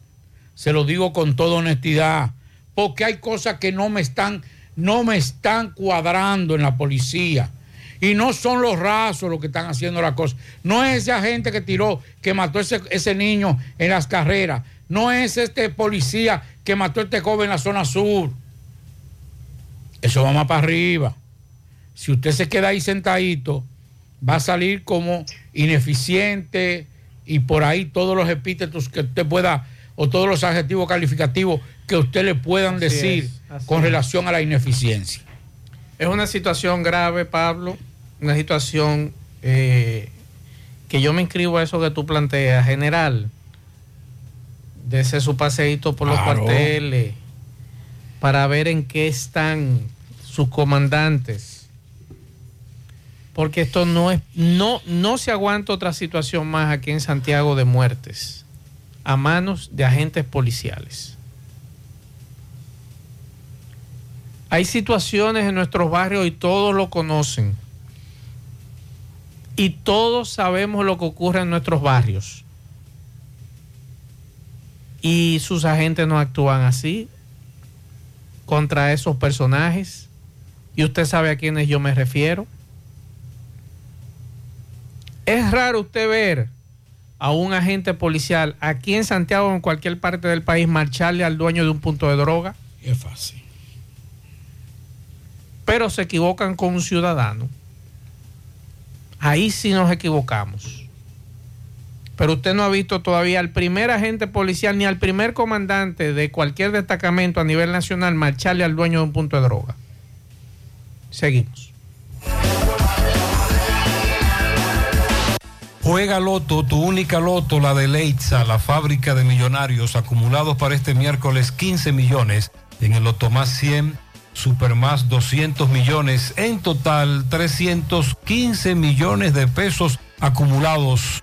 se lo digo con toda honestidad, porque hay cosas que no me están, no me están cuadrando en la policía. Y no son los rasos los que están haciendo la cosa. No es ese agente que tiró, que mató ese, ese niño en las carreras. No es este policía que mató a este joven en la zona sur. Eso va más para arriba. Si usted se queda ahí sentadito, va a salir como ineficiente y por ahí todos los epítetos que usted pueda, o todos los adjetivos calificativos que usted le puedan Así decir es, con es. relación a la ineficiencia. Es una situación grave, Pablo. Una situación eh, que yo me inscribo a eso que tú planteas, general. Dese su paseíto por los cuarteles para ver en qué están sus comandantes. Porque esto no es, no, no se aguanta otra situación más aquí en Santiago de muertes a manos de agentes policiales. Hay situaciones en nuestros barrios y todos lo conocen. Y todos sabemos lo que ocurre en nuestros barrios. Y sus agentes no actúan así contra esos personajes. Y usted sabe a quiénes yo me refiero. Es raro usted ver a un agente policial aquí en Santiago o en cualquier parte del país marcharle al dueño de un punto de droga. Es fácil. pero se equivocan con un ciudadano. Ahí sí nos equivocamos. Pero usted no ha visto todavía al primer agente policial ni al primer comandante de cualquier destacamento a nivel nacional marcharle al dueño de un punto de droga. Seguimos. Juega Loto, tu única Loto, la de Leitza, la fábrica de millonarios acumulados para este miércoles 15 millones en el Loto más 100, Super más 200 millones, en total 315 millones de pesos acumulados.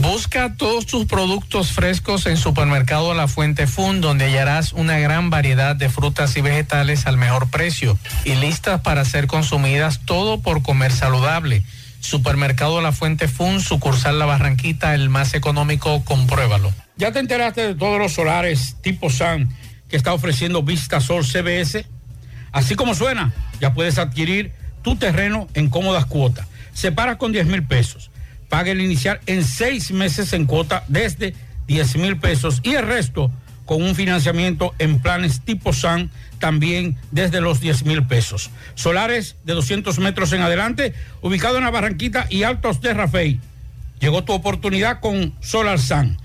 Busca todos tus productos frescos en Supermercado La Fuente Fun, donde hallarás una gran variedad de frutas y vegetales al mejor precio y listas para ser consumidas, todo por comer saludable. Supermercado La Fuente Fun, sucursal La Barranquita, el más económico, compruébalo. ¿Ya te enteraste de todos los solares tipo SAN que está ofreciendo Vista Sol CBS? Así como suena, ya puedes adquirir tu terreno en cómodas cuotas. Separa con 10 mil pesos. Paga el inicial en seis meses en cuota desde 10 mil pesos y el resto con un financiamiento en planes tipo SAN también desde los 10 mil pesos. Solares de 200 metros en adelante, ubicado en la Barranquita y Altos de Rafey. Llegó tu oportunidad con Solar SAN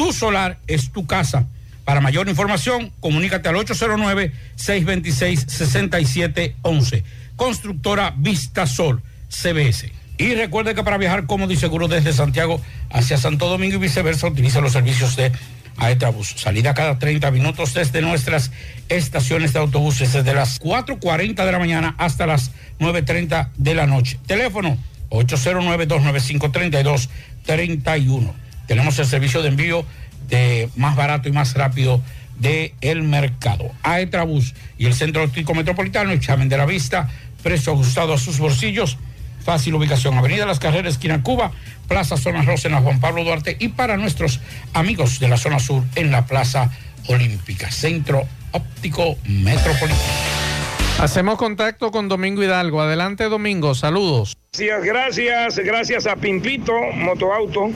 tu solar es tu casa. Para mayor información, comunícate al 809-626-6711. Constructora Vista Sol, CBS. Y recuerde que para viajar cómodo y seguro desde Santiago hacia Santo Domingo y viceversa, utiliza los servicios de Aetrabus. Salida cada 30 minutos desde nuestras estaciones de autobuses, desde las 4.40 de la mañana hasta las 9.30 de la noche. Teléfono 809-295-3231. Tenemos el servicio de envío de más barato y más rápido del el mercado. Aetrabús y el Centro Óptico Metropolitano, examen de la vista, precio ajustado a sus bolsillos, fácil ubicación, Avenida Las Carreras, esquina Cuba, Plaza Zona Rosa en la Juan Pablo Duarte y para nuestros amigos de la zona sur en la Plaza Olímpica, Centro Óptico Metropolitano. Hacemos contacto con Domingo Hidalgo. Adelante, Domingo. Saludos. Gracias, gracias, gracias a Pimpito Motoauto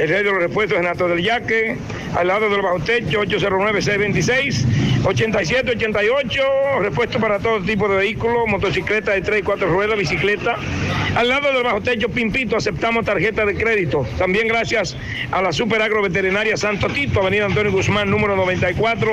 el rey de los repuestos en Alto del Yaque, al lado del bajo techo, 809-626-8788, repuesto para todo tipo de vehículos, motocicleta de 3 y 4 ruedas, bicicleta. Al lado del bajo techo Pimpito aceptamos tarjeta de crédito. También gracias a la Super Agro Veterinaria Santo Tito, Avenida Antonio Guzmán, número 94,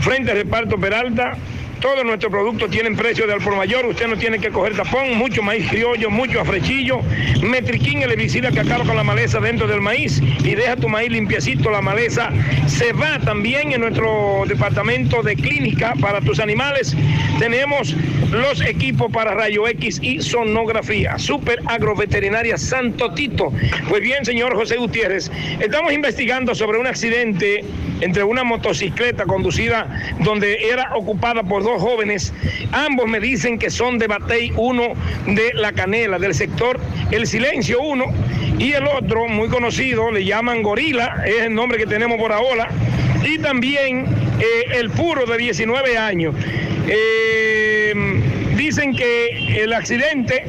frente al reparto Peralta. Todos nuestros productos tienen precio de al por mayor. Usted no tiene que coger tapón, mucho maíz criollo, mucho afrechillo. Metriquín, el herbicida que acaba con la maleza dentro del maíz y deja tu maíz limpiecito. La maleza se va también en nuestro departamento de clínica para tus animales. Tenemos los equipos para rayo X y sonografía. Super Agroveterinaria Santo Tito. Pues bien, señor José Gutiérrez, estamos investigando sobre un accidente entre una motocicleta conducida donde era ocupada por dos jóvenes. Ambos me dicen que son de Batey, uno de La Canela, del sector El Silencio, uno, y el otro, muy conocido, le llaman Gorila, es el nombre que tenemos por ahora, y también eh, el Puro de 19 años. Eh, dicen que el accidente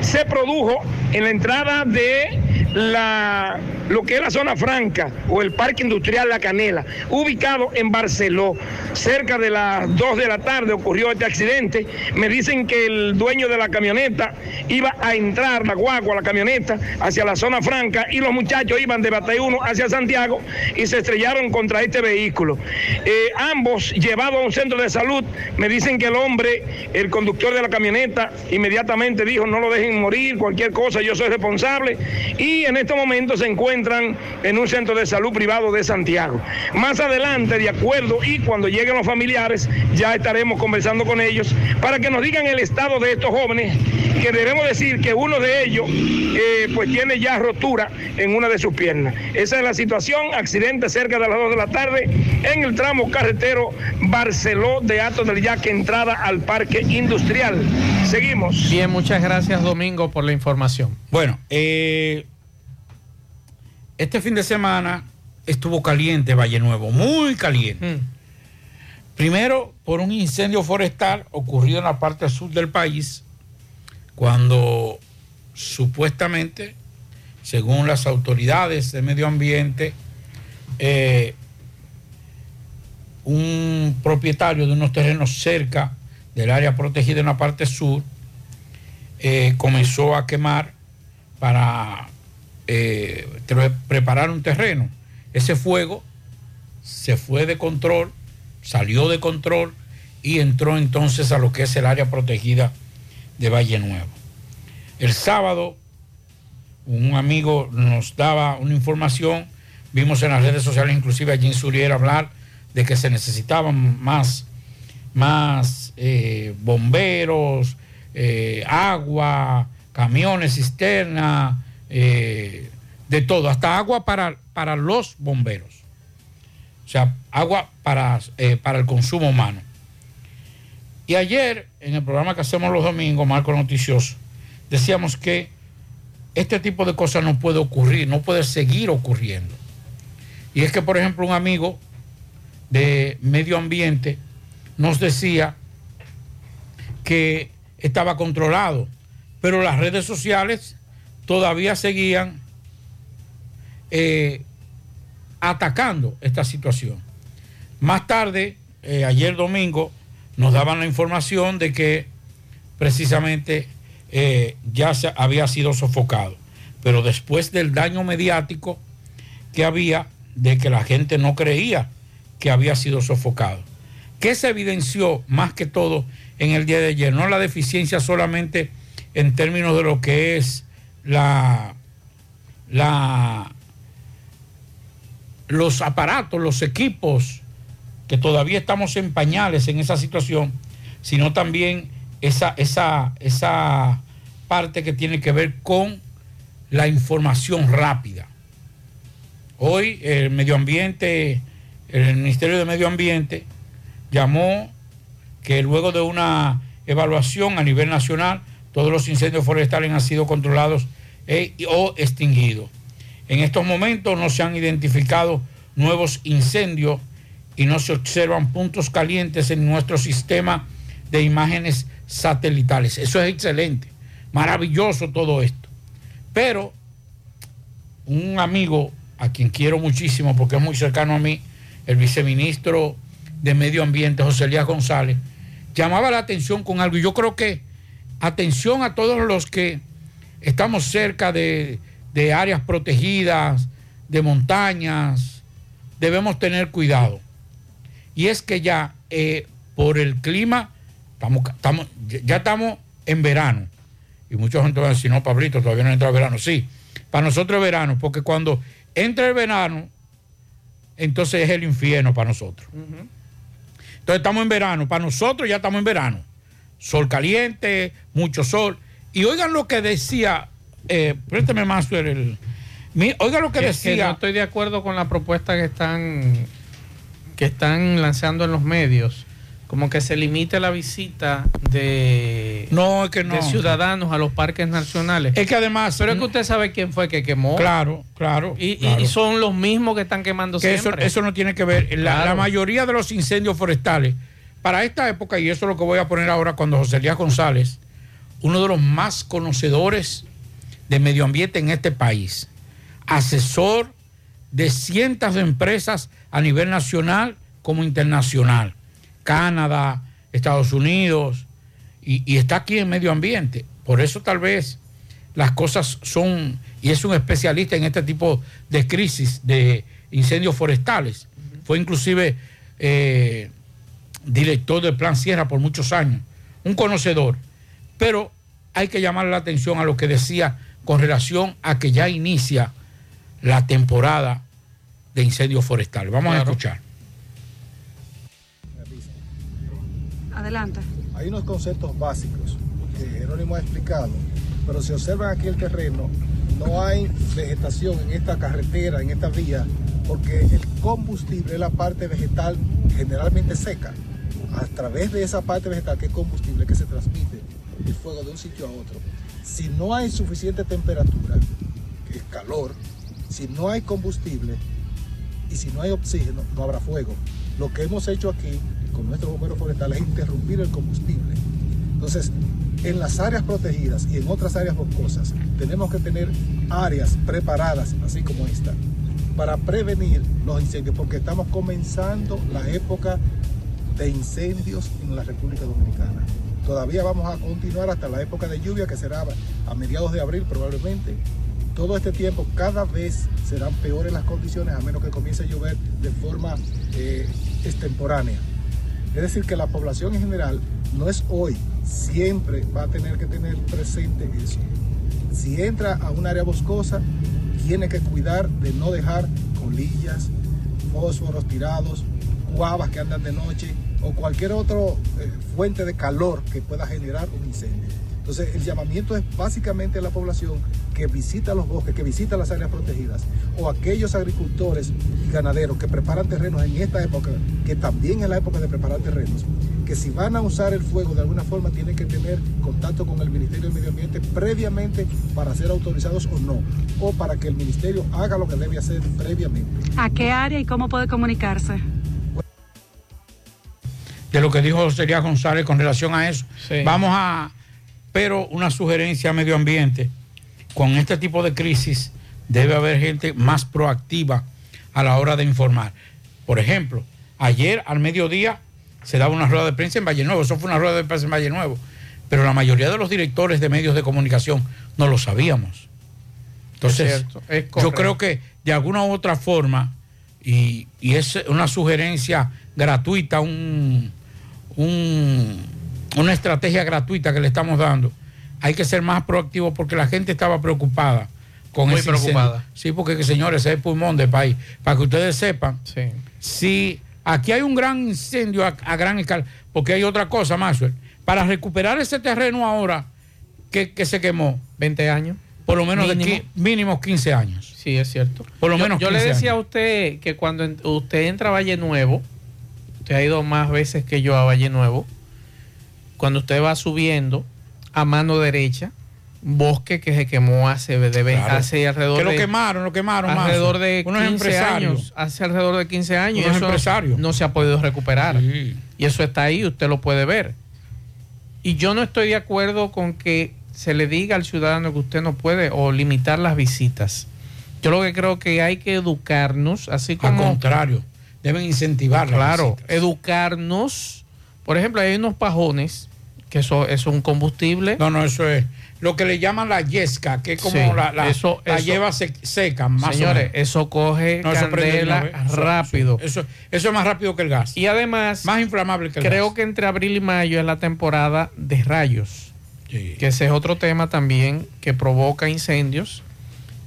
se produjo en la entrada de la lo que es la zona franca o el parque industrial La Canela, ubicado en Barceló. Cerca de las 2 de la tarde ocurrió este accidente. Me dicen que el dueño de la camioneta iba a entrar, la guagua, la camioneta, hacia la zona franca y los muchachos iban de 1 hacia Santiago y se estrellaron contra este vehículo. Eh, ambos llevados a un centro de salud, me dicen que el hombre, el conductor de la camioneta, inmediatamente dijo, no lo dejen morir, cualquier cosa, yo soy responsable. Y en estos momentos se encuentra entran en un centro de salud privado de Santiago. Más adelante, de acuerdo, y cuando lleguen los familiares, ya estaremos conversando con ellos para que nos digan el estado de estos jóvenes que debemos decir que uno de ellos eh, pues tiene ya rotura en una de sus piernas. Esa es la situación, accidente cerca de las 2 de la tarde en el tramo carretero Barceló de Atos del Yaque, entrada al parque industrial. Seguimos. Bien, muchas gracias Domingo por la información. Bueno, eh, este fin de semana estuvo caliente Valle Nuevo, muy caliente. Primero, por un incendio forestal ocurrido en la parte sur del país, cuando supuestamente, según las autoridades de medio ambiente, eh, un propietario de unos terrenos cerca del área protegida en la parte sur eh, comenzó a quemar para eh, preparar un terreno. Ese fuego se fue de control, salió de control y entró entonces a lo que es el área protegida de Valle Nuevo. El sábado un amigo nos daba una información, vimos en las redes sociales inclusive a Jim Surier hablar de que se necesitaban más, más eh, bomberos, eh, agua, camiones, cisterna, eh, de todo, hasta agua para, para los bomberos. O sea, agua para, eh, para el consumo humano. Y ayer, en el programa que hacemos los domingos, Marco Noticioso, decíamos que este tipo de cosas no puede ocurrir, no puede seguir ocurriendo. Y es que, por ejemplo, un amigo de medio ambiente nos decía que estaba controlado, pero las redes sociales todavía seguían eh, atacando esta situación. Más tarde, eh, ayer domingo, nos daban la información de que precisamente eh, ya se había sido sofocado. Pero después del daño mediático que había de que la gente no creía que había sido sofocado. ¿Qué se evidenció más que todo en el día de ayer? No la deficiencia solamente en términos de lo que es la, la, los aparatos, los equipos, que todavía estamos en pañales en esa situación, sino también esa, esa, esa parte que tiene que ver con la información rápida. Hoy el medio ambiente, el Ministerio de Medio Ambiente llamó que luego de una evaluación a nivel nacional, todos los incendios forestales han sido controlados e- o extinguidos. En estos momentos no se han identificado nuevos incendios y no se observan puntos calientes en nuestro sistema de imágenes satelitales. Eso es excelente, maravilloso todo esto. Pero un amigo a quien quiero muchísimo porque es muy cercano a mí, el viceministro de Medio Ambiente, José Elías González, llamaba la atención con algo. Y yo creo que atención a todos los que estamos cerca de, de áreas protegidas, de montañas, debemos tener cuidado. Y es que ya eh, por el clima, estamos, estamos, ya estamos en verano. Y mucha gente va a decir, no, Pablito, todavía no entra el verano. Sí, para nosotros es verano, porque cuando entra el verano, entonces es el infierno para nosotros. Entonces estamos en verano, para nosotros ya estamos en verano. Sol caliente, mucho sol. Y oigan lo que decía, eh, présteme más el... oigan lo que Que- que decía... no estoy de acuerdo con la propuesta que están que están lanzando en los medios, como que se limite la visita de no, es que no. de ciudadanos a los parques nacionales. Es que además, pero es que usted sabe quién fue que quemó. Claro, claro. Y, y- claro. y son los mismos que están quemando que eso, eso no tiene que ver. La, Claro. la mayoría de los incendios forestales, para esta época, y eso es lo que voy a poner ahora cuando José Elías González, uno de los más conocedores de medio ambiente en este país, asesor de cientos de empresas a nivel nacional como internacional, Canadá, Estados Unidos, y, está aquí en medio ambiente. Por eso tal vez las cosas son, y es un especialista en este tipo de crisis de incendios forestales. Fue inclusive eh, director del Plan Sierra por muchos años, un conocedor. Pero hay que llamar la atención a lo que decía con relación a que ya inicia la temporada de incendios forestales. Vamos a escuchar. Adelante. Hay unos conceptos básicos que Jerónimo ha explicado, pero si observan aquí el terreno, no hay vegetación en esta carretera, en esta vía, porque el combustible es la parte vegetal generalmente seca. A través de esa parte vegetal que es combustible que se transmite el fuego de un sitio a otro. Si no hay suficiente temperatura, que es calor, si no hay combustible y si no hay oxígeno, no habrá fuego. Lo que hemos hecho aquí con nuestros bomberos forestales es interrumpir el combustible. Entonces, en las áreas protegidas y en otras áreas boscosas, tenemos que tener áreas preparadas, así como esta, para prevenir los incendios, porque estamos comenzando la época de incendios en la República Dominicana. Todavía vamos a continuar hasta la época de lluvia, que será a mediados de abril probablemente. Todo este tiempo cada vez serán peores las condiciones, a menos que comience a llover de forma eh, extemporánea. Es decir, que la población en general no es hoy, siempre va a tener que tener presente eso. Si entra a un área boscosa, tiene que cuidar de no dejar colillas, fósforos tirados, guavas que andan de noche o cualquier otra fuente de calor que pueda generar un incendio. Entonces, el llamamiento es básicamente a la población que visita los bosques, que visita las áreas protegidas, o aquellos agricultores y ganaderos que preparan terrenos en esta época, que también es la época de preparar terrenos, que si van a usar el fuego de alguna forma tienen que tener contacto con el Ministerio de Medio Ambiente previamente para ser autorizados o no, o para que el Ministerio haga lo que debe hacer previamente. ¿A qué área y cómo puede comunicarse? De lo que dijo Sería González con relación a eso. Vamos a, pero una sugerencia a medio ambiente. Con este tipo de crisis debe haber gente más proactiva a la hora de informar. Por ejemplo, ayer al mediodía se daba una rueda de prensa en Valle Nuevo, eso fue una rueda de prensa en Valle Nuevo, pero la mayoría de los directores de medios de comunicación no lo sabíamos. Entonces, yo creo que de alguna u otra forma, y, y es una sugerencia gratuita, un, un, una estrategia gratuita que le estamos dando, hay que ser más proactivo porque la gente estaba preocupada con Muy ese preocupada. incendio. Sí, porque señores, es el pulmón del país. Para que ustedes sepan, si aquí hay un gran incendio a, a gran escala, porque hay otra cosa, Maxwell, para recuperar ese terreno ahora que, que se quemó. 20 años. Por lo menos Mínimo. de mínimo 15 años. Sí, es cierto. Por lo Yo- menos Yo, le 15 decía años. a usted que cuando usted entra a Valle Nuevo, usted ha ido más veces que yo a Valle Nuevo, cuando usted va subiendo a mano derecha, bosque que se quemó hace, de, Claro. hace alrededor Que lo de... quemaron, lo quemaron. alrededor de Unos 15 empresarios. años, hace alrededor de 15 años, Unos eso empresarios. no se ha podido recuperar. Y eso está ahí, usted lo puede ver. Y yo no estoy de acuerdo con que se le diga al ciudadano que usted no puede o limitar las visitas. Yo lo que creo que hay que educarnos, así Al como... contrario, deben incentivar Claro, visitas. educarnos. Por ejemplo, hay unos pajones que eso, es un combustible. No, no, eso es lo que le llaman la yesca, que es como Sí, la, la, eso- la eso- lleva se- seca, más Señores, o menos. eso coge No, eso prende rápido. Eso, eso es más rápido que el gas. Y además, más inflamable que el creo gas. que entre abril y mayo es la temporada de rayos. Que ese es otro tema también que provoca incendios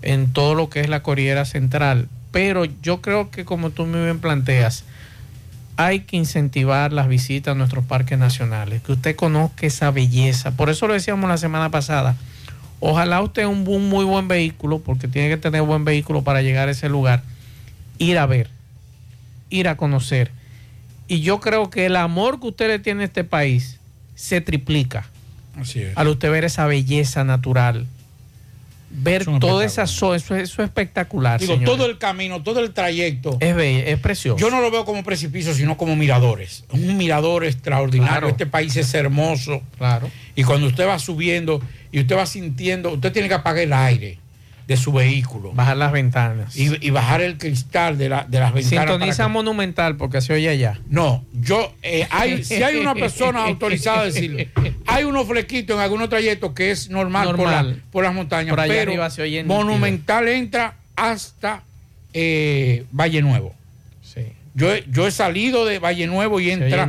en todo lo que es la Corriera Central. Pero yo creo que como tú muy bien planteas, hay que incentivar las visitas a nuestros parques nacionales, que usted conozca esa belleza. Por eso lo decíamos la semana pasada. Ojalá usted un, muy buen vehículo, porque tiene que tener buen vehículo para llegar a ese lugar, ir a ver, ir a conocer. Y yo creo que el amor que usted le tiene a este país se triplica Así es. al usted ver esa belleza natural. Ver toda esa zona, eso, eso es espectacular. Digo, todo el camino, todo el trayecto. es bello, es precioso. Yo no lo veo como precipicio, sino como miradores. Un mirador extraordinario. Claro. Este país es hermoso. Claro. Y cuando usted va subiendo y usted va sintiendo, usted tiene que apagar el aire de su vehículo. Bajar las ventanas. Y, y bajar el cristal de, la- de las ventanas. Sintoniza Monumental porque se oye allá. No, yo, eh, hay, si hay una persona autorizada a decirle, hay unos flequitos en algunos trayectos que es normal, Por, Normal. la- por las montañas, Por allá pero arriba se oye nítido. Monumental entra hasta eh, Valle Nuevo. Yo, he- yo he salido de Valle Nuevo y entra,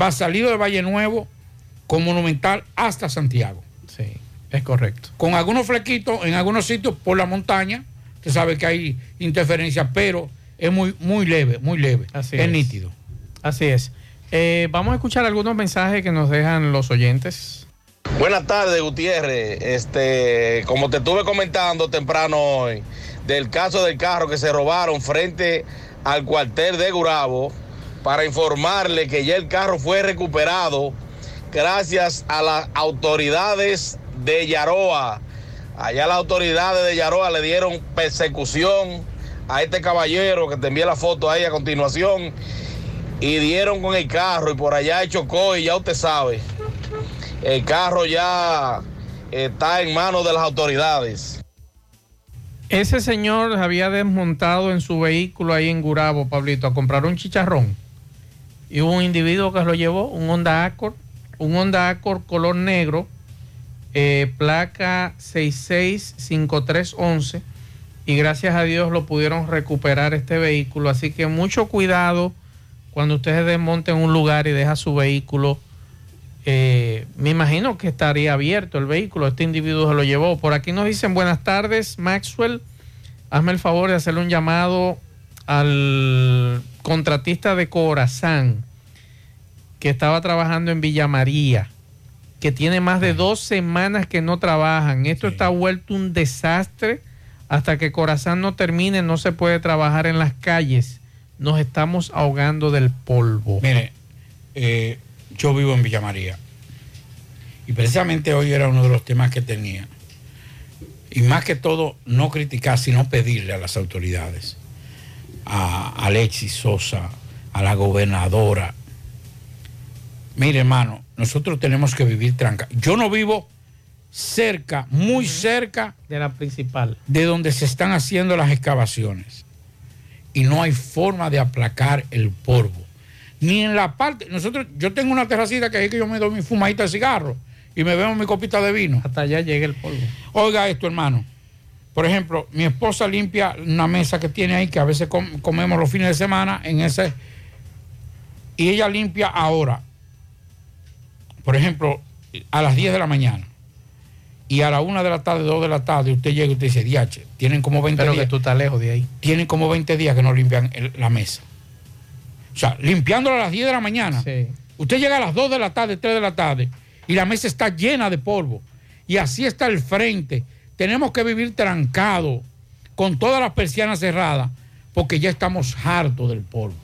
va salido de Valle Nuevo con Monumental hasta Santiago. Sí, es correcto. Con algunos flequitos en algunos sitios por la montaña, usted sabe que hay interferencia, pero es muy, muy leve, muy leve. Así es es. nítido. Así es. Eh, vamos a escuchar algunos mensajes que nos dejan los oyentes. Buenas tardes, Gutiérrez. Este, como te estuve comentando temprano hoy, del caso del carro que se robaron frente al cuartel de Gurabo, para informarle que ya el carro fue recuperado gracias a las autoridades de Yaroa. Allá las autoridades de Yaroa le dieron persecución a este caballero que te envié la foto ahí a continuación y dieron con el carro y por allá chocó y ya usted sabe, el carro ya está en manos de las autoridades. Ese señor había desmontado en su vehículo ahí en Gurabo, Pablito, a comprar un chicharrón. Y hubo un individuo que lo llevó, un Honda Accord, un Honda Accord color negro, eh, placa 665311. Y gracias a Dios lo pudieron recuperar este vehículo. Así que mucho cuidado cuando ustedes desmonten un lugar y deja su vehículo. Eh, me imagino que estaría abierto el vehículo. Este individuo se lo llevó. Por aquí nos dicen buenas tardes, Maxwell. Hazme el favor de hacerle un llamado al contratista de Corazán que estaba trabajando en Villa María, que tiene más de dos semanas que no trabajan. Esto está vuelto un desastre. Hasta que Corazán no termine, no se puede trabajar en las calles. Nos estamos ahogando del polvo. Mire, eh, yo vivo en Villa María. Y precisamente hoy era uno de los temas que tenía. Y más que todo, no criticar, sino pedirle a las autoridades, a Alexis Sosa, a la gobernadora. Mire, hermano, nosotros tenemos que vivir tranca. Yo no vivo cerca, muy cerca de la principal, de donde se están haciendo las excavaciones. Y no hay forma de aplacar el polvo. Ni en la parte, nosotros, yo tengo una terracita que ahí que yo me doy mi fumadita de cigarro y me veo mi copita de vino. Hasta allá llega el polvo. Oiga esto, hermano. Por ejemplo, mi esposa limpia una mesa que tiene ahí, que a veces com- comemos los fines de semana en ese. Y ella limpia ahora. Por ejemplo, a las 10 de la mañana. Y a la 1 de la tarde, 2 de la tarde, usted llega y usted dice, diache, tienen como 20 Pero días. que tú estás lejos de ahí. Tienen como 20 días que no limpian el- la mesa. O sea, limpiándola a las 10 de la mañana. Usted llega a las 2 de la tarde, 3 de la tarde, y la mesa está llena de polvo. Y así está el frente. Tenemos que vivir trancados, con todas las persianas cerradas, porque ya estamos hartos del polvo.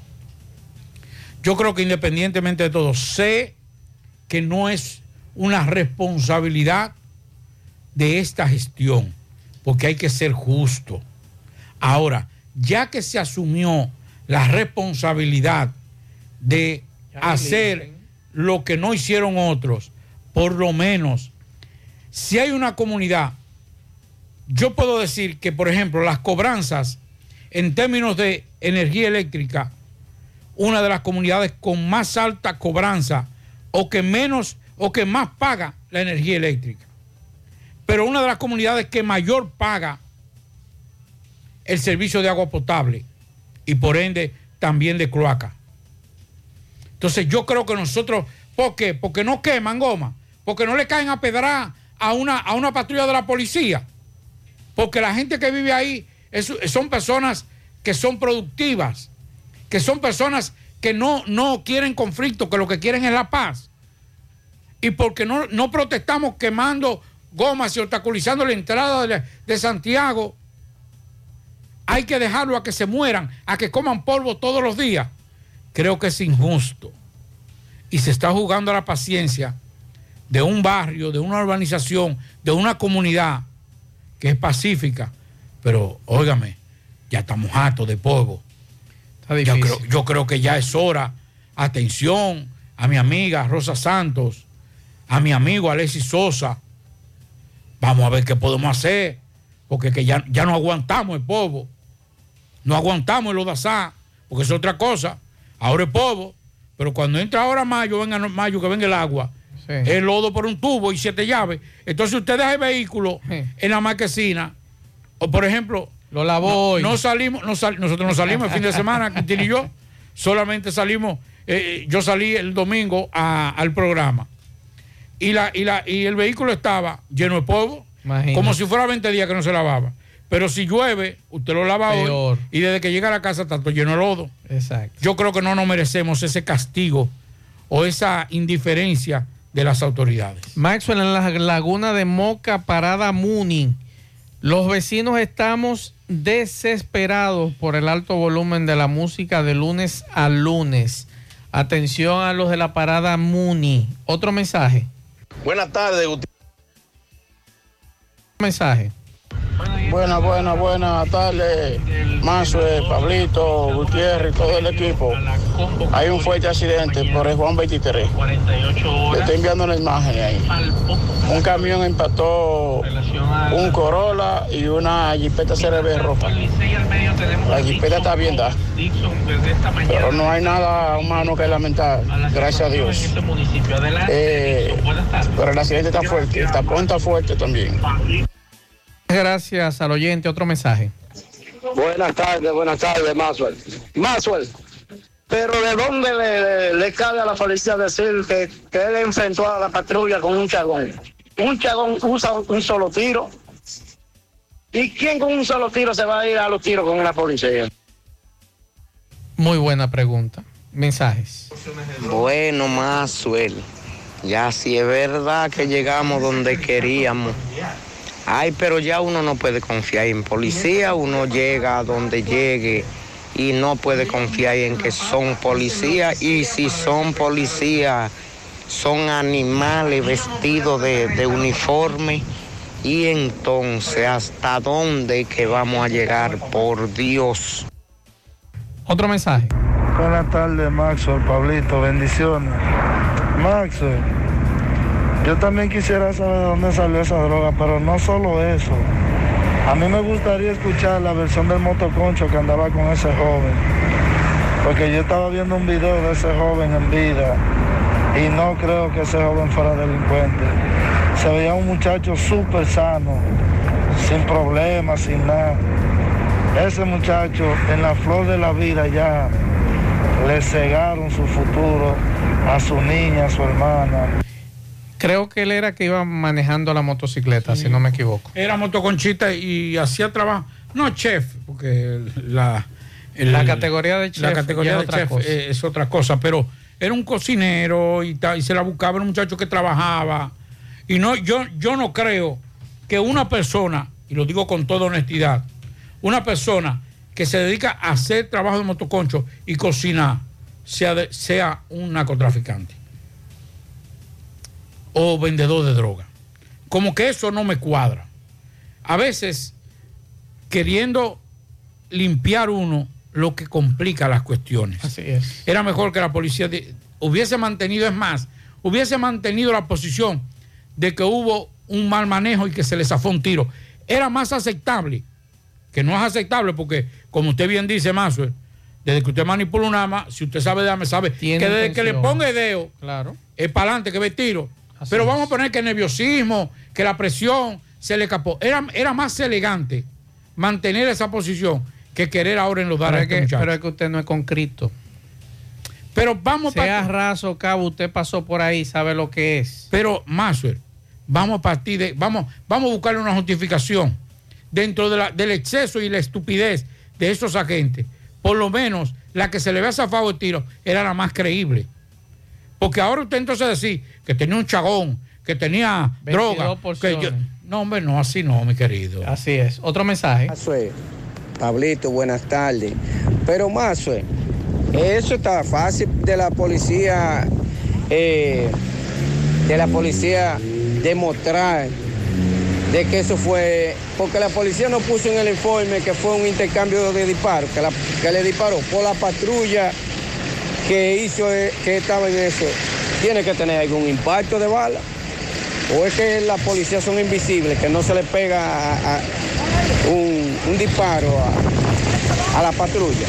Yo creo que independientemente de todo, sé que no es una responsabilidad de esta gestión, porque hay que ser justo. Ahora, ya que se asumió la responsabilidad de hacer lo que no hicieron otros, por lo menos, si hay una comunidad, yo puedo decir que, por ejemplo, las cobranzas en términos de energía eléctrica, una de las comunidades con más alta cobranza o que menos o que más paga la energía eléctrica. Pero una de las comunidades que mayor paga el servicio de agua potable y por ende también de cloaca. Entonces yo creo que nosotros, ¿por qué? Porque no queman goma, porque no le caen a pedrar a una, a una patrulla de la policía, porque la gente que vive ahí es- son personas que son productivas, que son personas que no, no quieren conflicto, que lo que quieren es la paz. Y porque no, no protestamos quemando gomas y obstaculizando la entrada de, de Santiago, hay que dejarlo a que se mueran, a que coman polvo todos los días. Creo que es injusto. Y se está jugando a la paciencia de un barrio, de una urbanización, de una comunidad que es pacífica. Pero, óigame, ya estamos hartos de polvo. Yo creo, yo creo que ya es hora. Atención a mi amiga Rosa Santos, a mi amigo Alexis Sosa. Vamos a ver qué podemos hacer, porque que ya, ya no aguantamos el polvo. No aguantamos el odazá, porque es otra cosa. Ahora es polvo, pero cuando entra ahora mayo, venga mayo, que venga el agua, el lodo por un tubo y siete llaves. Entonces usted deja el vehículo en la marquesina, o por ejemplo, lo lavó no, hoy. no salimos, no sal- nosotros no salimos el fin de semana, Quintín y yo, solamente salimos, eh, yo salí el domingo a- al programa. Y, la, y, la, y el vehículo estaba lleno de polvo, Imagínate. como si fuera 20 días que no se lavaba. Pero si llueve, usted lo lava Peor. hoy y desde que llega a la casa está todo lleno de lodo. Exacto. Yo creo que no nos merecemos ese castigo o esa indiferencia de las autoridades. Maxwell, en la laguna de Moca, Parada Muni, los vecinos estamos desesperados por el alto volumen de la música de lunes a lunes. Atención a los de la Parada Muni. Otro mensaje. Buenas tardes, Gutiérrez. Mensaje. Buenas, buenas, buenas tardes, Mazue, Pablito, Gutiérrez, todo el equipo. Hay un fuerte accidente por el Juan 23. Le estoy enviando una imagen ahí. Un camión impactó un Corolla y una Jeepeta CRB roja. La Jeepeta está bien dada, pero no hay nada humano que lamentar, gracias a Dios. Eh, pero el accidente está fuerte, el tapón está fuerte también. Gracias al oyente. Otro mensaje. Buenas tardes, buenas tardes, Maxwell. Maxwell, pero ¿de dónde le, le cabe a la policía decir que, que él enfrentó a la patrulla con un chagón? Un chagón usa un solo tiro. ¿Y quién con un solo tiro se va a ir a los tiros con una policía? Muy buena pregunta. Mensajes. Bueno, Maxwell, ya si es verdad que llegamos donde queríamos. Ay, pero ya uno no puede confiar en policía, uno llega a donde llegue y no puede confiar en que son policías y si son policías son animales vestidos de, de uniforme y entonces hasta dónde que vamos a llegar por Dios. Otro mensaje. Buenas tardes, Maxwell, Pablito, bendiciones. Maxwell, yo también quisiera saber de dónde salió esa droga, pero no solo eso. A mí me gustaría escuchar la versión del motoconcho que andaba con ese joven. Porque yo estaba viendo un video de ese joven en vida y no creo que ese joven fuera delincuente. Se veía un muchacho súper sano, sin problemas, sin nada. Ese muchacho en la flor de la vida ya le cegaron su futuro a su niña, a su hermana. Creo que él era que iba manejando la motocicleta, si no me equivoco. Era motoconchita y hacía trabajo. No chef, porque la, el- La categoría de chef la categoría ya de es otra chef cosa. es, es otra cosa, pero era un cocinero y, y se la buscaba, era un muchacho que trabajaba. Y no, yo, yo no creo que una persona, y lo digo con toda honestidad, una persona que se dedica a hacer trabajo de motoconcho y cocinar sea, de- sea un narcotraficante o vendedor de droga. Como que eso no me cuadra. A veces, queriendo limpiar uno, lo que complica las cuestiones. Así es. Era mejor que la policía de- hubiese mantenido, es más, hubiese mantenido la posición de que hubo un mal manejo y que se le zafó un tiro. Era más aceptable, que no es aceptable porque, como usted bien dice, Mazo, desde que usted manipula un arma, si usted sabe de arma, sabe que desde que le ponga el dedo, Claro. es para adelante que ve tiro. Pero vamos a poner que el nerviosismo, que la presión se le escapó. Era, era más elegante mantener esa posición que querer ahora enlodar Pero a es, este que, pero es que usted no es con Cristo. Pero vamos Sea pa- raso cabo, usted pasó por ahí, sabe lo que es. Pero, Maxwell, vamos a partir de. Vamos, vamos a buscarle una justificación dentro de la- del exceso y la estupidez de esos agentes. Por lo menos la que se le había zafado el tiro era la más creíble. Porque ahora usted entonces decir que tenía un chagón, que tenía 22 droga. Que porciones. yo- no, hombre, no, así no, mi querido. Así es. Otro mensaje. Mazue, Pablito, buenas tardes. Pero Mazue, eso está fácil de la policía, eh, de la policía demostrar de que eso fue, porque la policía no puso en el informe que fue un intercambio de disparos, que, la- que le disparó por la patrulla que hizo, eh, que estaba en eso. Tiene que tener algún impacto de bala. O es que las policías son invisibles, que no se le pega a- a un, un disparo a, a la patrulla.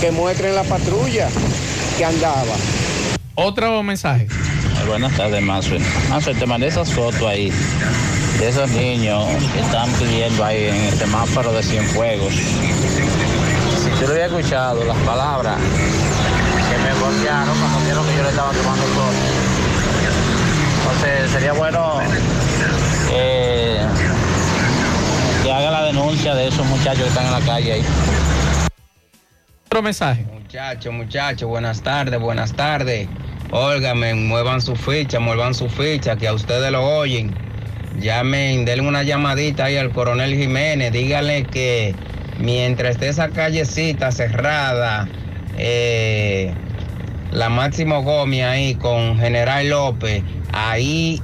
Que muestren la patrulla que andaba. Otro mensaje. Buenas tardes, Maxwell. Maxwell, te mandé esas fotos ahí de esos niños que están pidiendo ahí en el semáforo de Cienfuegos. Tú lo habías escuchado, las palabras golpearon cuando vieron que yo le estaba tomando fotos. Entonces, sería bueno eh, que haga la denuncia de esos muchachos que están en la calle ahí. Otro mensaje. Muchachos, muchachos, buenas tardes, buenas tardes. Óigame, muevan su ficha, muevan su ficha, que a ustedes lo oyen. Llamen, denle una llamadita ahí al coronel Jiménez, díganle que mientras esté esa callecita cerrada, eh, la Máximo Gómez ahí con General López, ahí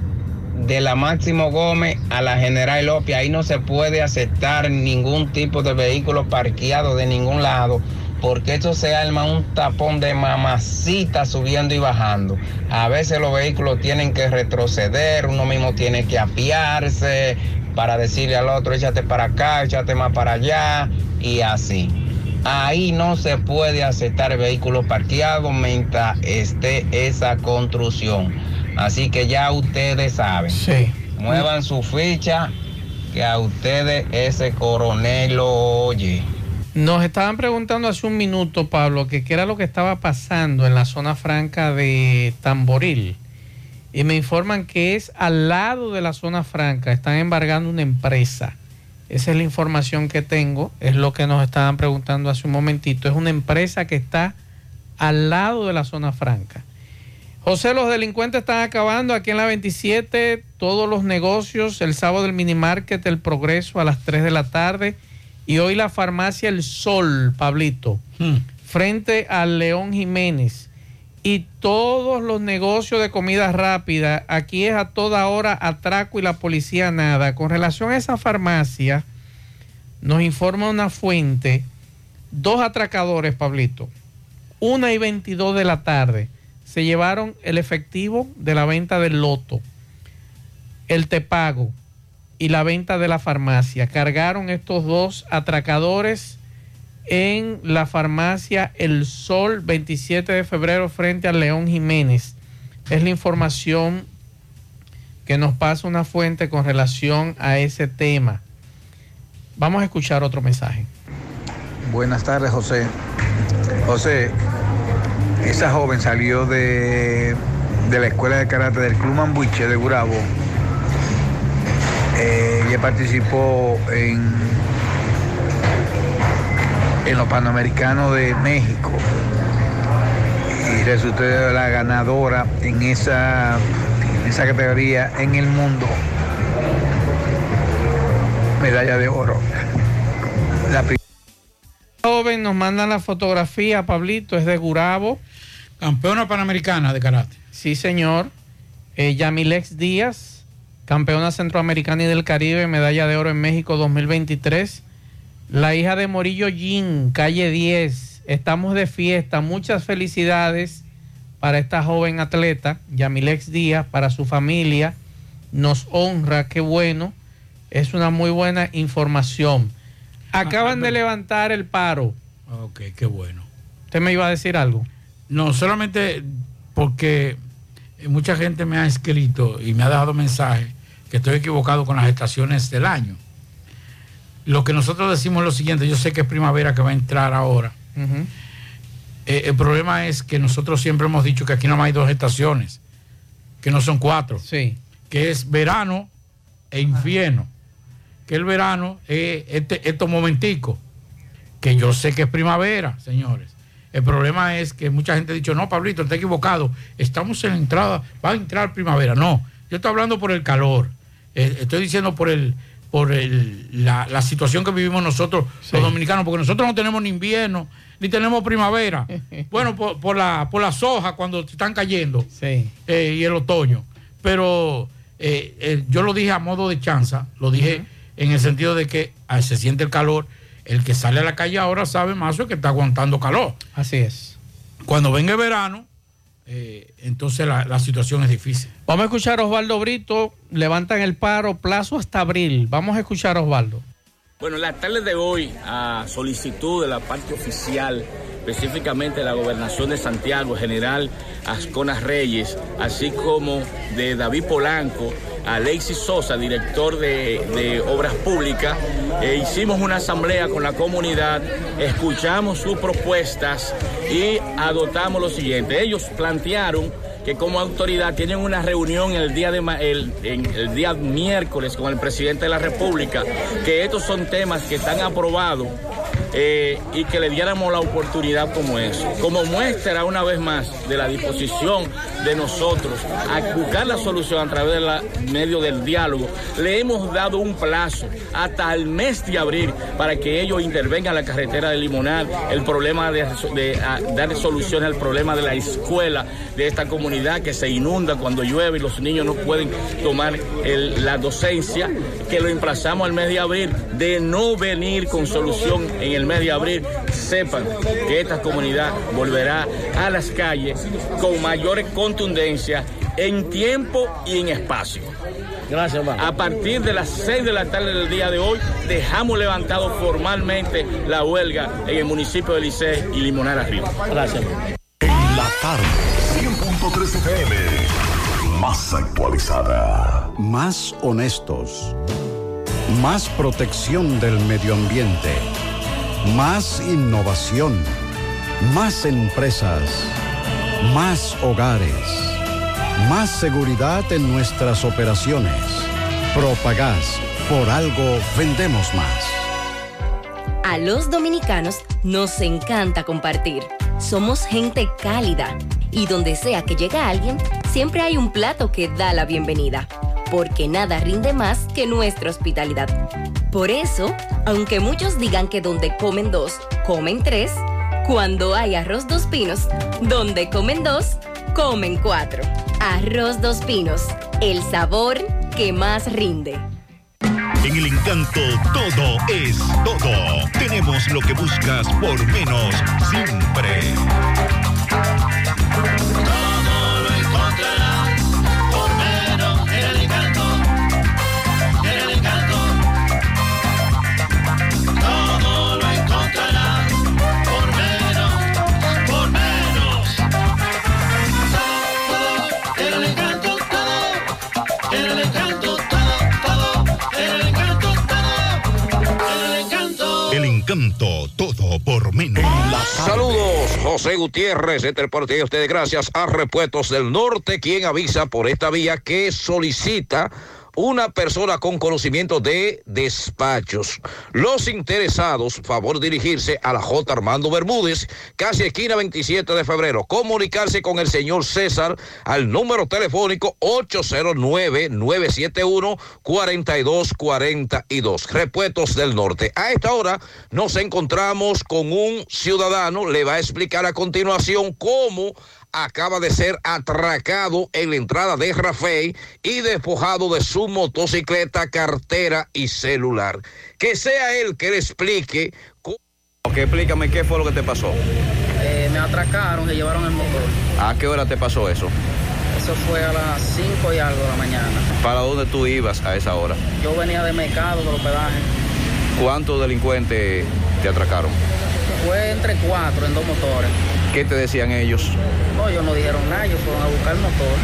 de la Máximo Gómez a la General López, ahí no se puede aceptar ningún tipo de vehículo parqueado de ningún lado, porque eso se arma un tapón de mamacita subiendo y bajando. A veces los vehículos tienen que retroceder, uno mismo tiene que apiarse para decirle al otro, échate para acá, échate más para allá, y así. Ahí no se puede aceptar vehículos parqueados mientras esté esa construcción. Así que ya ustedes saben. Muevan su ficha, que a ustedes ese coronel lo oye. Nos estaban preguntando hace un minuto, Pablo, que qué era lo que estaba pasando en la zona franca de Tamboril. Y me informan que es al lado de la zona franca, están embargando una empresa. Esa es la información que tengo, es lo que nos estaban preguntando hace un momentito. Es una empresa que está al lado de la zona franca. José, los delincuentes están acabando aquí en la 27, todos los negocios, el sábado del mini market El Progreso a las 3 de la tarde y hoy la farmacia El Sol, Pablito, frente al León Jiménez y todos los negocios de comida rápida, aquí es a toda hora atraco y la policía nada. Con relación a esa farmacia, nos informa una fuente, dos atracadores, Pablito, una y 22 de la tarde se llevaron el efectivo de la venta del loto, el tepago y la venta de la farmacia. Cargaron estos dos atracadores en la farmacia El Sol 27 de febrero frente al León Jiménez. Es la información que nos pasa una fuente con relación a ese tema. Vamos a escuchar otro mensaje. Buenas tardes, José. José, esa joven salió de, de la escuela de karate del Club Mambuche de Gurabo. Eh, ella participó en, en los Panamericanos de México y resultó la ganadora en esa, en esa categoría en el mundo. Medalla de oro. La joven nos mandan la fotografía, Pablito, es de Gurabo. Campeona panamericana de karate. Sí, señor. Eh, Yamilex Díaz, campeona centroamericana y del Caribe, medalla de oro en México 2023. La hija de Morillo Jin, calle 10. Estamos de fiesta. Muchas felicidades para esta joven atleta, Yamilex Díaz, para su familia. Nos honra, qué bueno. Es una muy buena información. Acaban de levantar el paro. Ok, qué bueno. ¿Usted me iba a decir algo? No, solamente porque mucha gente me ha escrito y me ha dejado mensajes que estoy equivocado con las estaciones del año. Lo que nosotros decimos es lo siguiente, yo sé que es primavera que va a entrar ahora. Eh, el problema es que nosotros siempre hemos dicho que aquí no hay dos estaciones, que no son cuatro. Sí. Que es verano e invierno. Que el verano es este, estos momenticos, que yo sé que es primavera, señores. El problema es que mucha gente ha dicho, no, Pablito, está equivocado, estamos en entrada, va a entrar primavera. No, yo estoy hablando por el calor, eh, estoy diciendo por el por el, la, la, situación que vivimos nosotros los dominicanos, porque nosotros no tenemos ni invierno, ni tenemos primavera. bueno, por, por, la, por las hojas cuando están cayendo sí. eh, y el otoño. Pero eh, eh, yo lo dije a modo de chanza, lo dije uh -huh. en el sentido de que ah, se siente el calor. El que sale a la calle ahora sabe más que está aguantando calor. Así es. Cuando venga el verano, eh, entonces la, la, situación es difícil. Vamos a escuchar a Osvaldo Brito, levantan el paro, plazo hasta abril. Vamos a escuchar a Osvaldo. Bueno, en la tarde de hoy, a solicitud de la parte oficial, específicamente de la gobernación de Santiago, general Asconas Reyes, así como de David Polanco, Alexis Sosa, director de, Obras Públicas, eh, hicimos una asamblea con la comunidad, escuchamos sus propuestas y adoptamos lo siguiente. Ellos plantearon que como autoridad tienen una reunión el día, de, el día miércoles con el presidente de la República, que estos son temas que están aprobados eh, y que le diéramos la oportunidad como eso. Como muestra una vez más de la disposición de nosotros a buscar la solución a través del medio del diálogo, le hemos dado un plazo hasta el mes de abril para que ellos intervengan en la carretera de Limonar, el problema de, dar solución al problema de la escuela de esta comunidad que se inunda cuando llueve y los niños no pueden tomar la docencia, que lo emplazamos al mes de abril, de no venir con solución en el mes de abril, sepan que esta comunidad volverá a las calles con mayor contundencia en tiempo y en espacio. Gracias, A partir de las 6 de la tarde del día de hoy, dejamos levantado formalmente la huelga en el municipio de Licey y Limonar arriba. Gracias. En la tarde, 100.3 FM, más actualizada. Más honestos. Más protección del medio ambiente. Más innovación. Más empresas. Más hogares. Más seguridad en nuestras operaciones. Propagás. Por algo vendemos más. A los dominicanos nos encanta compartir. Somos gente cálida. Y donde sea que llega alguien, siempre hay un plato que da la bienvenida. Porque nada rinde más que nuestra hospitalidad. Por eso, aunque muchos digan que donde comen dos, comen tres, cuando hay arroz dos pinos, donde comen dos, comen cuatro. Arroz Dos Pinos, el sabor que más rinde. En el encanto todo es todo. Tenemos lo que buscas por menos Gutiérrez, este parte de ustedes gracias a Repuestos del Norte, quien avisa por esta vía que solicita una persona con conocimiento de despachos. Los interesados, favor dirigirse a la J. Armando Bermúdez, casi esquina 27 de febrero. Comunicarse con el señor César al número telefónico 809-971-4242. Repuestos del Norte. A esta hora nos encontramos con un ciudadano, le va a explicar a continuación cómo acaba de ser atracado en la entrada de Rafael y despojado de su motocicleta, cartera y celular. Que sea él que le explique. Ok, explícame qué fue lo que te pasó. Eh, me atracaron, me llevaron el motor. ¿A qué hora te pasó eso? Eso fue a las 5 y algo de la mañana. ¿Para dónde tú ibas a esa hora? Yo venía de mercado, de hospedaje. ¿Cuántos delincuentes te atracaron? Fue entre cuatro en dos motores. ¿Qué te decían ellos? No, ellos no dijeron nada, ellos fueron a buscar el motor.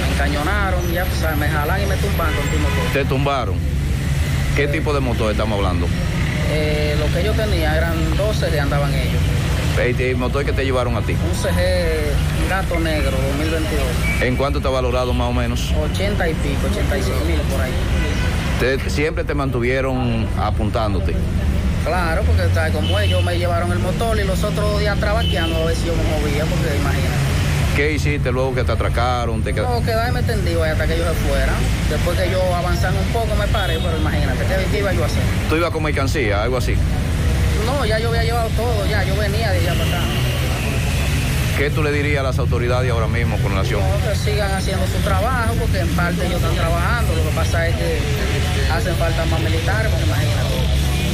Me encañonaron, ya, o sea, me jalan y me tumban con tu motor. ¿Te tumbaron? ¿Qué tipo de motor estamos hablando? Eh, lo que yo tenía eran 12 que andaban ellos. ¿El motor que te llevaron a ti? Un CG Gato Negro 2022. ¿En cuánto está valorado más o menos? 80 y pico, 86 mil por ahí. Te- siempre te mantuvieron apuntándote. Claro, porque ¿sabes? como ellos me llevaron el motor y los otros días trabaqueando a ver si yo me movía, porque imagínate. ¿Qué hiciste luego que te atracaron? Te No, quedarme tendido hasta que ellos se fueran. Después que yo avanzando un poco me paré, pero imagínate, ¿qué, qué iba yo a hacer? ¿Tú ibas con mercancía, algo así? No, ya yo había llevado todo, ya, yo venía de allá para acá. ¿Qué tú le dirías a las autoridades ahora mismo con relación? No, que sigan haciendo su trabajo, porque en parte ellos están trabajando. Lo que pasa es que hacen falta más militares, porque imagínate.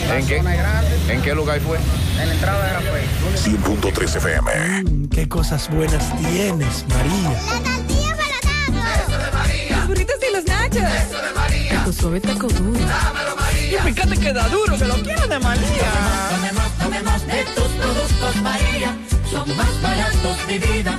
La ¿En qué, zona es grande, ¿En qué lugar fue? en la entrada de Rafael. 100.3 FM. Qué cosas buenas tienes, María. Eso de María. Los burritos y los nachos. Eso de María. Tu suave taco duro. Dámelo, María. Y fíjate que da duro, que lo quiero de María. Tomemos, tomemos de tus productos, María. Son más baratos de vida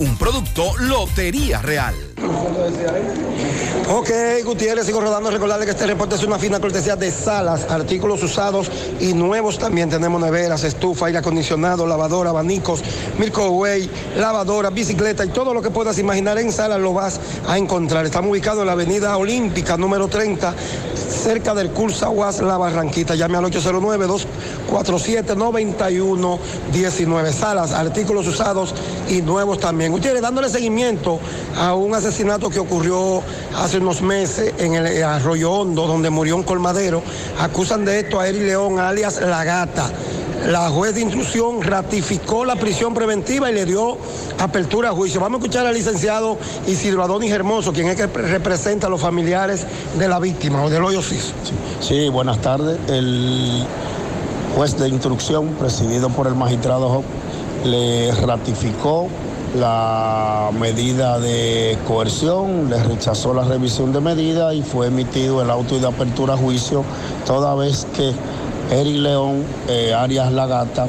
Un producto Lotería Real. Ok, Gutiérrez, sigo rodando. Recordarle que este reporte es una fina cortesía de salas, artículos usados y nuevos también. Tenemos neveras, estufa, aire acondicionado, lavadora, abanicos, Way, lavadora, bicicleta y todo lo que puedas imaginar en salas lo vas a encontrar. Estamos ubicados en la avenida Olímpica número 30, cerca del Cursa Aguas La Barranquita. Llame al 809-247-9119. Salas, artículos usados y nuevos también. Gutiérrez, dándole seguimiento a un asesinato que ocurrió hace unos meses en el Arroyo Hondo, donde murió un colmadero. Acusan de esto a Eri León, alias La Gata. La juez de instrucción ratificó la prisión preventiva y le dio apertura a juicio. Vamos a escuchar al licenciado Isidro Adonis Hermoso, quien es que representa a los familiares de la víctima o del hoyo CIS. Sí, buenas tardes. El juez de instrucción, presidido por el magistrado le ratificó la medida de coerción, le rechazó la revisión de medida y fue emitido el auto de apertura a juicio, toda vez que Eric León eh, Arias Lagata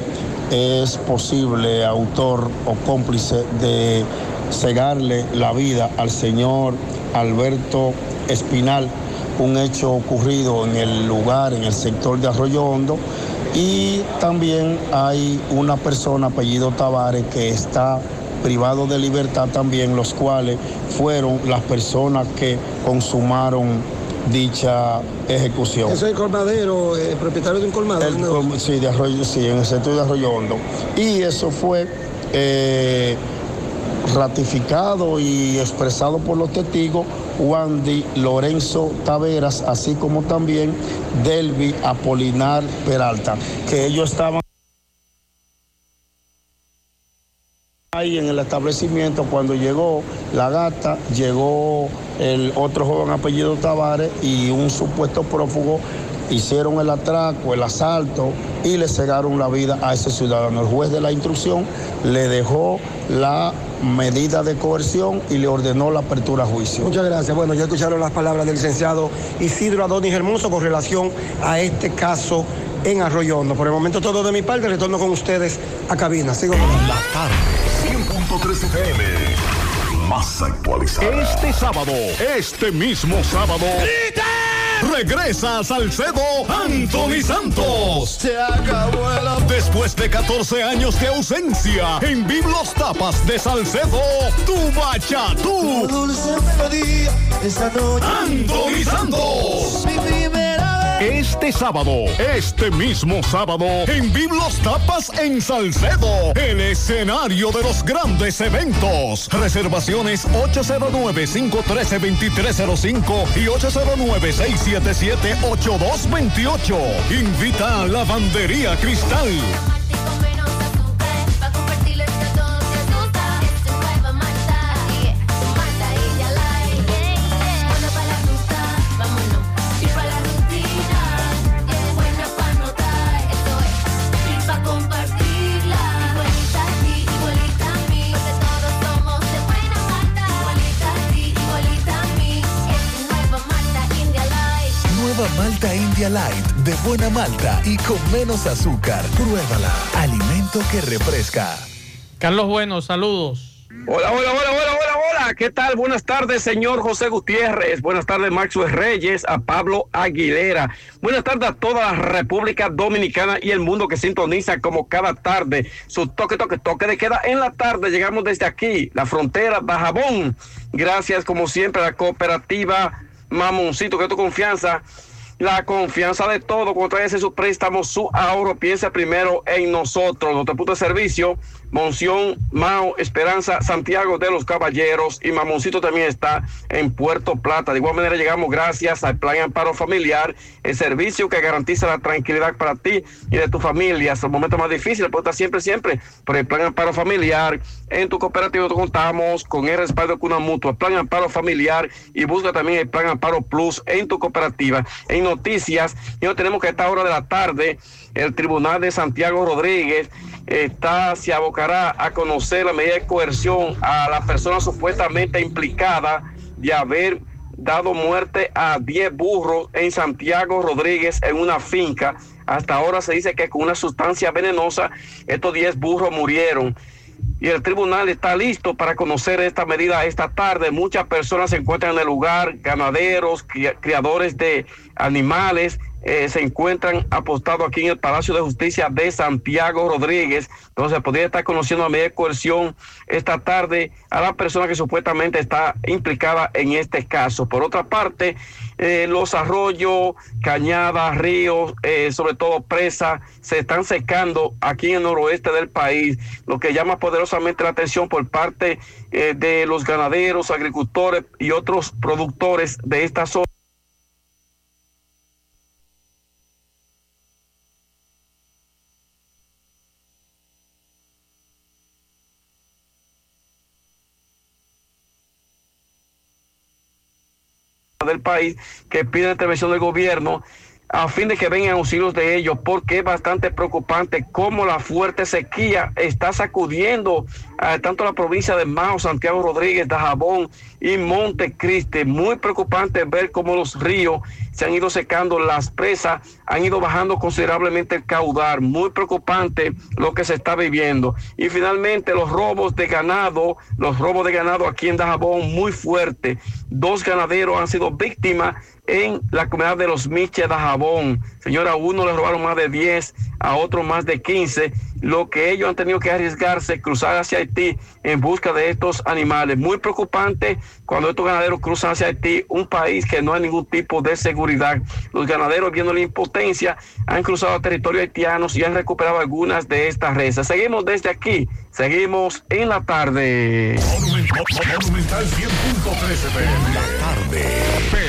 es posible autor o cómplice de cegarle la vida al señor Alberto Espinal, un hecho ocurrido en el lugar, en el sector de Arroyo Hondo, y también hay una persona apellido Tavares que está privado de libertad también, los cuales fueron las personas que consumaron dicha ejecución. Ese es el colmadero, el propietario de un colmadero. El ¿no? sí, de Arroyo, sí, en el sector de Arroyo Hondo. Y eso fue eh, ratificado y expresado por los testigos Wandy Lorenzo Taveras, así como también Delvi Apolinar Peralta, que ellos estaban ahí en el establecimiento cuando llegó la gata, llegó el otro joven apellido Tavares y un supuesto prófugo hicieron el atraco, el asalto y le cegaron la vida a ese ciudadano. El juez de la instrucción le dejó la medida de coerción y le ordenó la apertura a juicio. Muchas gracias. Bueno, ya escucharon las palabras del licenciado Isidro Adonis Hermoso con relación a este caso en Arroyo Hondo. Por el momento todo de mi parte, retorno con ustedes a cabina. Sigo La tarde, 100.3 FM, más actualizada. Este sábado, este mismo sábado. Regresa a Salcedo Anthony Santos. Se acabó el Después de 14 años de ausencia, en Biblos Tapas de Salcedo, tu bachatú. Anthony Santos. Este sábado, este mismo sábado, en Biblos Tapas en Salcedo, el escenario de los grandes eventos. Reservaciones 809-513-2305 y 809-677-8228. Invita a Lavandería Cristal. Light de buena malta y con menos azúcar. Pruébala. Alimento que refresca. Carlos Bueno, saludos. Hola, hola, hola, hola, hola, hola. ¿Qué tal? Buenas tardes, señor José Gutiérrez. Buenas tardes, Maxwell Reyes, a Pablo Aguilera. Buenas tardes a toda la República Dominicana y el mundo que sintoniza como cada tarde su toque, toque, toque de queda en la tarde. Llegamos desde aquí, la frontera de Jabón. Gracias, como siempre, a la cooperativa Mamoncito, que tu confianza. La confianza de todo, cuando traes su préstamo, su ahorro, piensa primero en nosotros. Nuestro punto de servicio, Monción, Mao, Esperanza, Santiago de los Caballeros y Mamoncito también está en Puerto Plata. De igual manera llegamos gracias al Plan Amparo Familiar, el servicio que garantiza la tranquilidad para ti y de tu familia. Hasta el momento más difícil, pero está siempre, siempre por el Plan Amparo Familiar. En tu cooperativa contamos con el respaldo de Cuna Mutua, Plan Amparo Familiar y busca también el Plan Amparo Plus en tu cooperativa. En noticias, y tenemos que a esta hora de la tarde, el Tribunal de Santiago Rodríguez está, se abocará a conocer la medida de coerción a la persona supuestamente implicada de haber dado muerte a 10 burros en Santiago Rodríguez en una finca. Hasta ahora se dice que con una sustancia venenosa estos 10 burros murieron. Y el tribunal está listo para conocer esta medida esta tarde. Muchas personas se encuentran en el lugar, ganaderos, cria- criadores de animales, eh, se encuentran apostados aquí en el Palacio de Justicia de Santiago Rodríguez. Entonces podría estar conociendo a medida de coerción esta tarde a la persona que supuestamente está implicada en este caso. Por otra parte, eh, los arroyos, cañadas, ríos, eh, sobre todo presas, se están secando aquí en el noroeste del país, lo que llama poderosamente la atención por parte de los ganaderos, agricultores y otros productores de esta zona. Del país que piden intervención del gobierno a fin de que vengan auxilios de ellos, porque es bastante preocupante cómo la fuerte sequía está sacudiendo a tanto la provincia de Mao, Santiago Rodríguez, Dajabón y Montecristi. Muy preocupante ver cómo los ríos se han ido secando, las presas han ido bajando considerablemente el caudal. Muy preocupante lo que se está viviendo. Y finalmente los robos de ganado, los robos de ganado aquí en Dajabón muy fuerte. Dos ganaderos han sido víctimas en la comunidad de los Miches de Jabón. Señora, a uno le robaron más de 10, a otro más de 15. Lo que ellos han tenido que arriesgarse, cruzar hacia Haití en busca de estos animales. Muy preocupante cuando estos ganaderos cruzan hacia Haití, un país que no hay ningún tipo de seguridad. Los ganaderos, viendo la impotencia, han cruzado a territorios haitianos y han recuperado algunas de estas reses. Seguimos desde aquí, seguimos en la tarde. Monumental 100.13 pm. La tarde.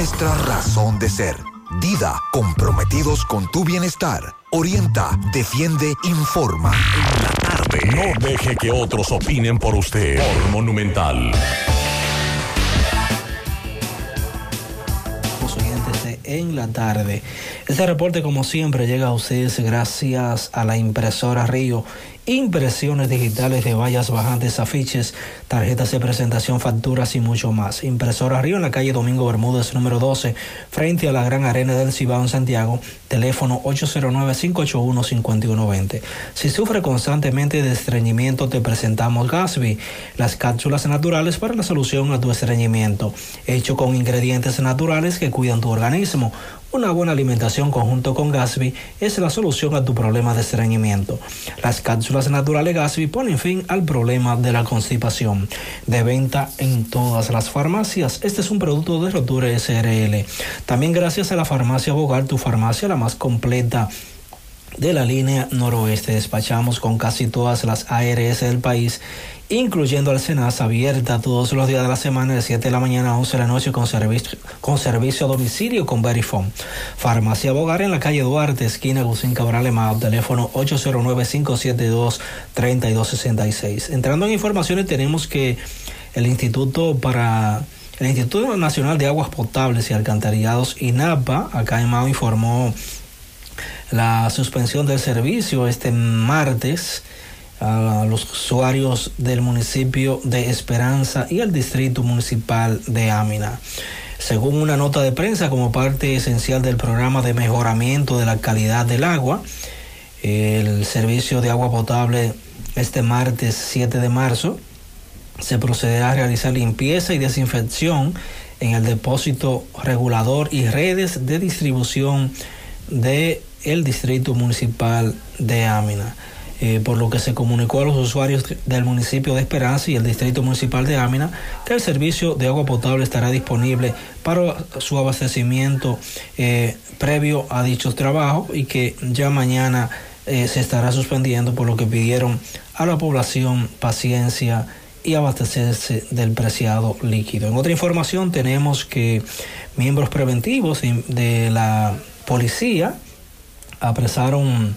nuestra razón de ser. Dida, comprometidos con tu bienestar. Orienta, defiende, informa. En la tarde. No deje que otros opinen por usted. Por Monumental. En la tarde. Este reporte, como siempre, llega a ustedes gracias a la impresora Río. Impresiones digitales de vallas bajantes, afiches, tarjetas de presentación, facturas y mucho más. Impresora Río en la calle Domingo Bermúdez, número 12, frente a la Gran Arena del Cibao en Santiago. Teléfono 809-581-5120. Si sufre constantemente de estreñimiento, te presentamos Gasby, las cápsulas naturales para la solución a tu estreñimiento, hecho con ingredientes naturales que cuidan tu organismo. Una buena alimentación conjunto con Gasby es la solución a tu problema de estreñimiento. Las cápsulas naturales Gasby ponen fin al problema de la constipación. De venta en todas las farmacias. Este es un producto de Roture SRL. También gracias a la farmacia Bogar, tu farmacia la más completa de la línea noroeste. Despachamos con casi todas las ARS del país, incluyendo al Senas, abierta todos los días de la semana de 7 de la mañana a 11 de la noche con servicio, con servicio a domicilio con Verifone. Farmacia Bogar en la calle Duarte, esquina Gusín Cabral Emao, teléfono 809-572-3266. Entrando en informaciones, tenemos que el Instituto para el Instituto Nacional de Aguas Potables y Alcantarillados, INAPA, acá en Mao, informó la suspensión del servicio este martes a los usuarios del municipio de Esperanza y el distrito municipal de Ámina. Según una nota de prensa como parte esencial del programa de mejoramiento de la calidad del agua, el servicio de agua potable este martes 7 de marzo se procederá a realizar limpieza y desinfección en el depósito regulador y redes de distribución de el distrito municipal de Ámina. Eh, por lo que se comunicó a los usuarios del municipio de Esperanza y el distrito municipal de Ámina que el servicio de agua potable estará disponible para su abastecimiento eh, previo a dichos trabajos y que ya mañana eh, se estará suspendiendo por lo que pidieron a la población paciencia y abastecerse del preciado líquido. En otra información tenemos que miembros preventivos de la policía apresaron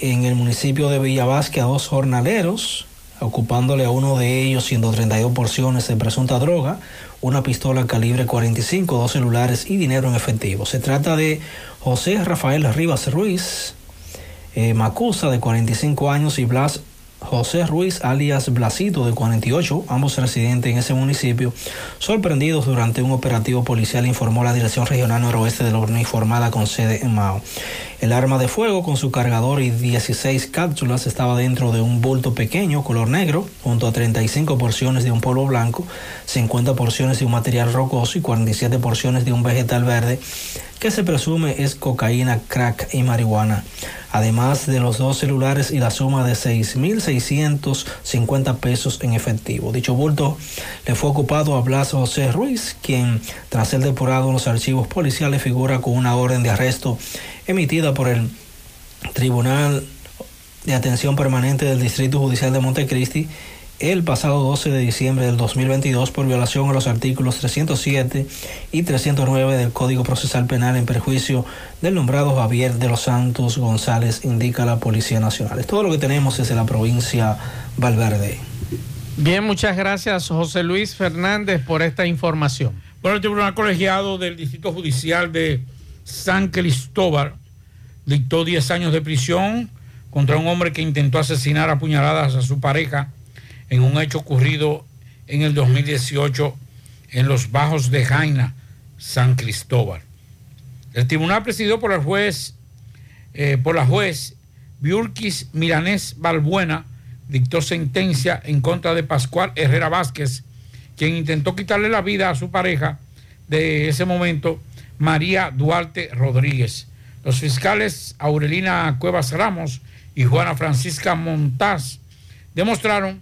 en el municipio de Villavasque a dos jornaleros, ocupándole a uno de ellos 132 porciones de presunta droga, una pistola calibre 45, dos celulares y dinero en efectivo. Se trata de José Rafael Rivas Ruiz, eh, Macusa de 45 años y Blas José Ruiz, alias Blasito, de 48, ambos residentes en ese municipio, sorprendidos durante un operativo policial, informó la Dirección Regional Noroeste de la Uniformada con sede en Mao. El arma de fuego con su cargador y 16 cápsulas estaba dentro de un bulto pequeño, color negro, junto a 35 porciones de un polvo blanco, 50 porciones de un material rocoso y 47 porciones de un vegetal verde que se presume es cocaína, crack y marihuana, además de los dos celulares y la suma de 6.650 pesos en efectivo. Dicho bulto le fue ocupado a Blas José Ruiz, quien tras ser depurado en los archivos policiales figura con una orden de arresto emitida por el Tribunal de Atención Permanente del Distrito Judicial de Montecristi el pasado 12 de diciembre del 2022 por violación a los artículos 307 y 309 del Código Procesal Penal en perjuicio del nombrado Javier de los Santos González, indica la Policía Nacional. Es todo lo que tenemos desde la provincia Valverde. Bien, muchas gracias José Luis Fernández por esta información. Bueno, el Tribunal Colegiado del Distrito Judicial de San Cristóbal dictó 10 años de prisión contra un hombre que intentó asesinar a puñaladas a su pareja en un hecho ocurrido en el 2018 en los Bajos de Jaina, San Cristóbal. El tribunal presidido por el juez, eh, por la juez Biurquis Milanés Balbuena, dictó sentencia en contra de Pascual Herrera Vázquez, quien intentó quitarle la vida a su pareja de ese momento, María Duarte Rodríguez. Los fiscales Aurelina Cuevas Ramos y Juana Francisca Montaz demostraron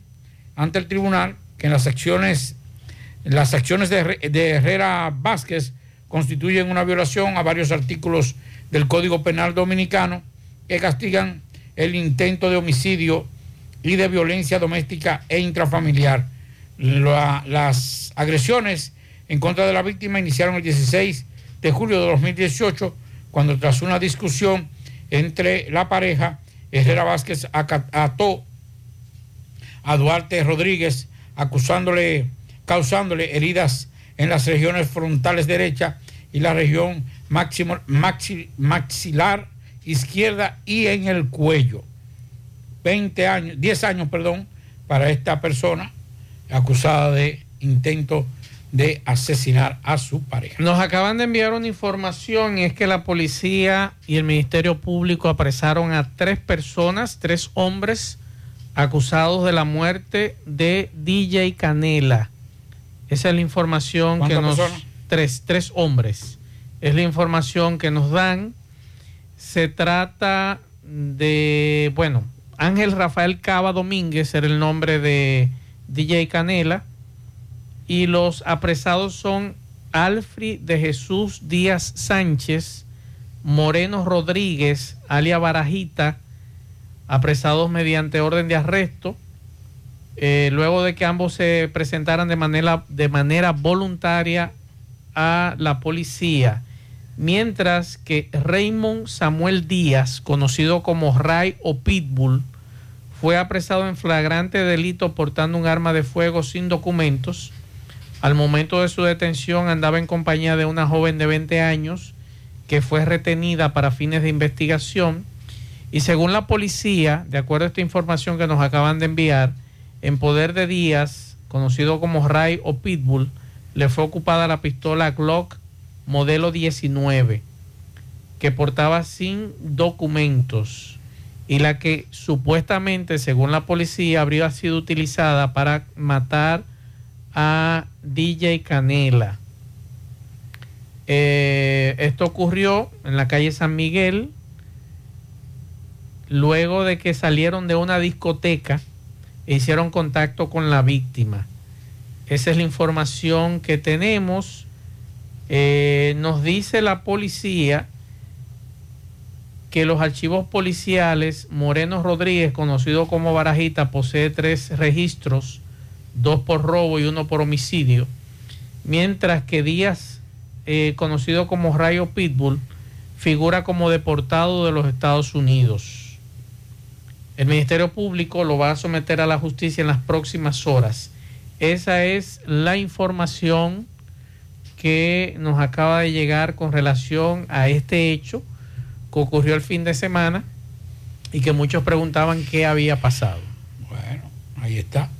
ante el tribunal que las acciones, las acciones de, Herrera Vázquez constituyen una violación a varios artículos del Código Penal Dominicano que castigan el intento de homicidio y de violencia doméstica e intrafamiliar. La- las agresiones en contra de la víctima iniciaron el 16 de julio de 2018, cuando tras una discusión entre la pareja, Herrera Vázquez ató a Duarte Rodríguez, acusándole, causándole heridas en las regiones frontales derecha y la región maxilar izquierda y en el cuello. 20 años, 10 años, perdón, para esta persona acusada de intento de asesinar a su pareja. Nos acaban de enviar una información y es que la policía y el Ministerio Público apresaron a tres personas, tres hombres acusados de la muerte de DJ Canela. Esa es la información que ¿Cuántas nos... personas? Tres, tres hombres Es la información que nos dan. Se trata de, bueno, Ángel Rafael Cava Domínguez era el nombre de DJ Canela. Y los apresados son Alfred de Jesús Díaz Sánchez, Moreno Rodríguez, alia Barajita, apresados mediante orden de arresto, eh, luego de que ambos se presentaran de manera, de manera voluntaria a la policía, mientras que Raymond Samuel Díaz, conocido como Ray o Pitbull, fue apresado en flagrante delito portando un arma de fuego sin documentos. Al momento de su detención andaba en compañía de una joven de 20 años que fue retenida para fines de investigación y según la policía, de acuerdo a esta información que nos acaban de enviar, en poder de Díaz, conocido como Ray o Pitbull, le fue ocupada la pistola Glock modelo 19 que portaba sin documentos y la que supuestamente, según la policía, habría sido utilizada para matar a DJ Canela. Eh, esto ocurrió en la calle San Miguel, luego de que salieron de una discoteca e hicieron contacto con la víctima. Esa es la información que tenemos. Eh, nos dice la policía que los archivos policiales, Moreno Rodríguez, conocido como Barajita, posee tres registros, dos por robo y uno por homicidio, mientras que Díaz, eh, conocido como Rayo Pitbull, figura como deportado de los Estados Unidos. El Ministerio Público lo va a someter a la justicia en las próximas horas. Esa es la información que nos acaba de llegar con relación a este hecho que ocurrió el fin de semana y que muchos preguntaban qué había pasado. Bueno, ahí está.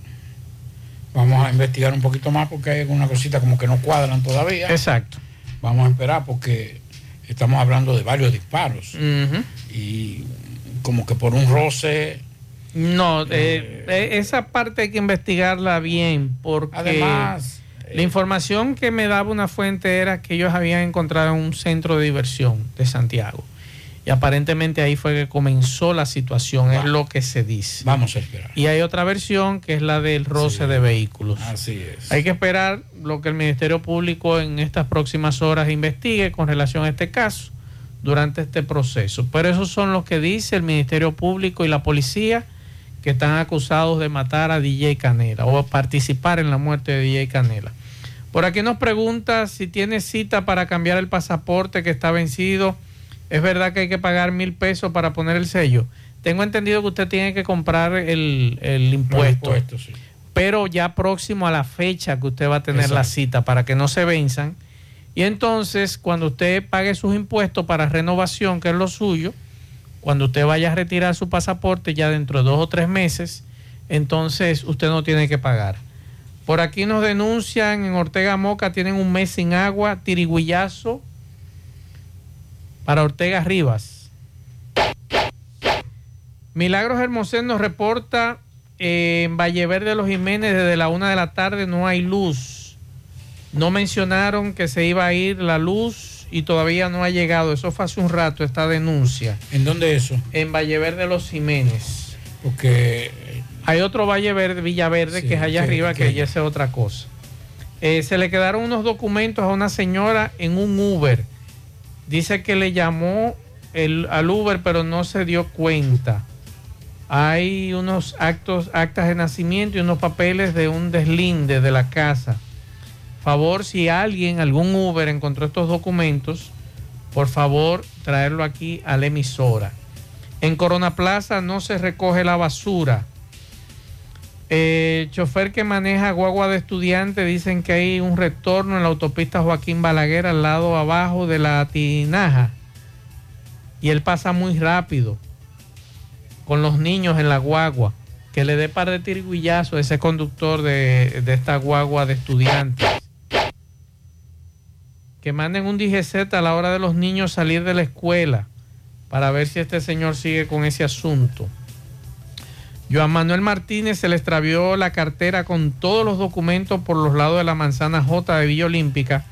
Vamos a investigar un poquito más porque hay alguna cosita como que no cuadran todavía. Exacto. Vamos a esperar porque estamos hablando de varios disparos y como que por un roce. No, eh, eh, esa parte hay que investigarla bien porque Además, la información que me daba una fuente era que ellos habían encontrado un centro de diversión de Santiago y aparentemente ahí fue que comenzó la situación, es lo que se dice. Vamos a esperar. Y hay otra versión que es la del roce de vehículos. Así es. Hay que esperar lo que el Ministerio Público en estas próximas horas investigue con relación a este caso durante este proceso. Pero esos son los que dice el Ministerio Público y la policía que están acusados de matar a DJ Canela o participar en la muerte de DJ Canela. Por aquí nos pregunta si tiene cita para cambiar el pasaporte que está vencido. ¿Es verdad que hay que pagar mil pesos para poner el sello? Tengo entendido que usted tiene que comprar el, el impuesto. Pero ya próximo a la fecha que usted va a tener la cita para que no se venzan. Y entonces, cuando usted pague sus impuestos para renovación, que es lo suyo, cuando usted vaya a retirar su pasaporte ya dentro de dos o tres meses, entonces usted no tiene que pagar. Por aquí nos denuncian en Ortega Moca, tienen un mes sin agua, tirigüillazo para Ortega Rivas. Milagros Hermosén nos reporta eh, en Vallever de los Jiménez desde la una de la tarde no hay luz. No mencionaron que se iba a ir la luz y todavía no ha llegado. Eso fue hace un rato, esta denuncia. ¿En dónde eso? En Vallever de los Jiménez. Porque Hay otro Valle Verde, Villaverde, Sí, que es allá arriba, que que- ya es otra cosa. Eh, se le quedaron unos documentos a una señora en un Uber. Dice que le llamó el, al Uber, pero no se dio cuenta. Hay unos actos, actas de nacimiento y unos papeles de un deslinde de la casa. Favor, si alguien, algún Uber encontró estos documentos, por favor, traerlo aquí a la emisora. En Corona Plaza no se recoge la basura. Eh, chofer que maneja guagua de estudiante dicen que hay un retorno en la autopista Joaquín Balaguer al lado abajo de la tinaja. Y él pasa muy rápido con los niños en la guagua. Que le dé par de tiriguillazos a ese conductor de, de esta guagua de estudiantes. Que manden un DGZ a la hora de los niños salir de la escuela para ver si este señor sigue con ese asunto. Joan Manuel Martínez se le extravió la cartera con todos los documentos por los lados de la manzana J de Villa Olímpica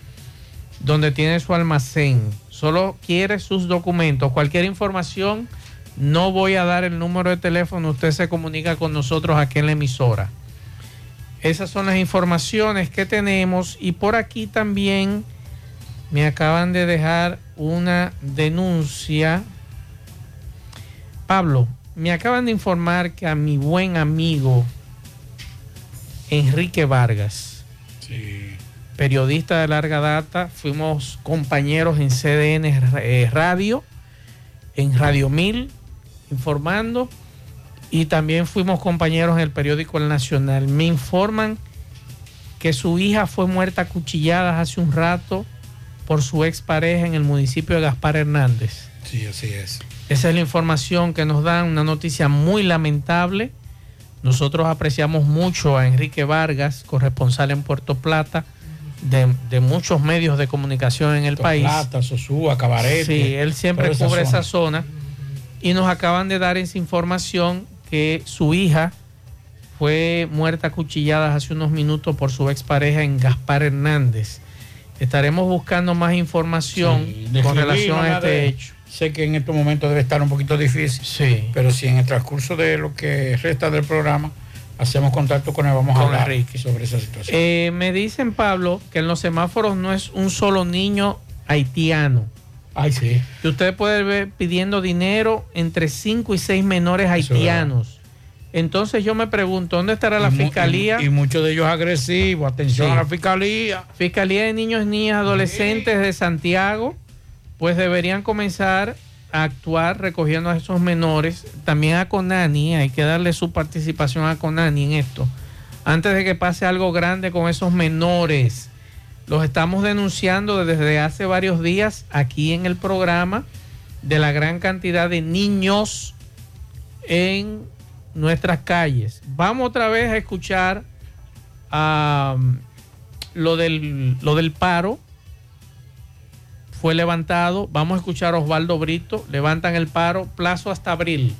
donde tiene su almacén. Solo quiere sus documentos. Cualquier información, no voy a dar el número de teléfono. Usted se comunica con nosotros aquí en la emisora. Esas son las informaciones que tenemos. Y por aquí también me acaban de dejar una denuncia. Pablo, me acaban de informar que a mi buen amigo Enrique Vargas, periodista de larga data, fuimos compañeros en CDN eh, Radio, en Radio 1000, informando, y también fuimos compañeros en el periódico El Nacional. Me informan que su hija fue muerta a cuchilladas hace un rato por su expareja en el municipio de Gaspar Hernández. Sí, así es. Esa es la información que nos dan, una noticia muy lamentable. Nosotros apreciamos mucho a Enrique Vargas, corresponsal en Puerto Plata, de, de muchos medios de comunicación en el Puerto país. Plata, Sosúa, Cabarete. Sí, él siempre cubre zona. esa zona. Y nos acaban de dar esa información que su hija fue muerta a cuchilladas hace unos minutos por su expareja en Gaspar Hernández. Estaremos buscando más información con relación a este de- hecho. Sé que en estos momentos debe estar un poquito difícil. Sí. Pero si en el transcurso de lo que resta del programa hacemos contacto con él, vamos a hablar Enrique. sobre esa situación. Eh, me dicen, Pablo, que en los semáforos no es un solo niño haitiano. Ay, sí. Que usted puede ver pidiendo dinero entre 5 y 6 menores haitianos. Entonces yo me pregunto, ¿dónde estará la Y fiscalía? Y, y muchos de ellos agresivos. Atención Sí. a la fiscalía. Fiscalía de Niños, Niñas, Adolescentes de Santiago, pues deberían comenzar a actuar recogiendo a esos menores. También a Conani, hay que darle su participación a Conani en esto. Antes de que pase algo grande con esos menores. Los estamos denunciando desde hace varios días aquí en el programa de la gran cantidad de niños en nuestras calles. Vamos otra vez a escuchar a lo del, lo del paro fue levantado. Vamos a escuchar a Osvaldo Brito. Levantan el paro, plazo hasta abril.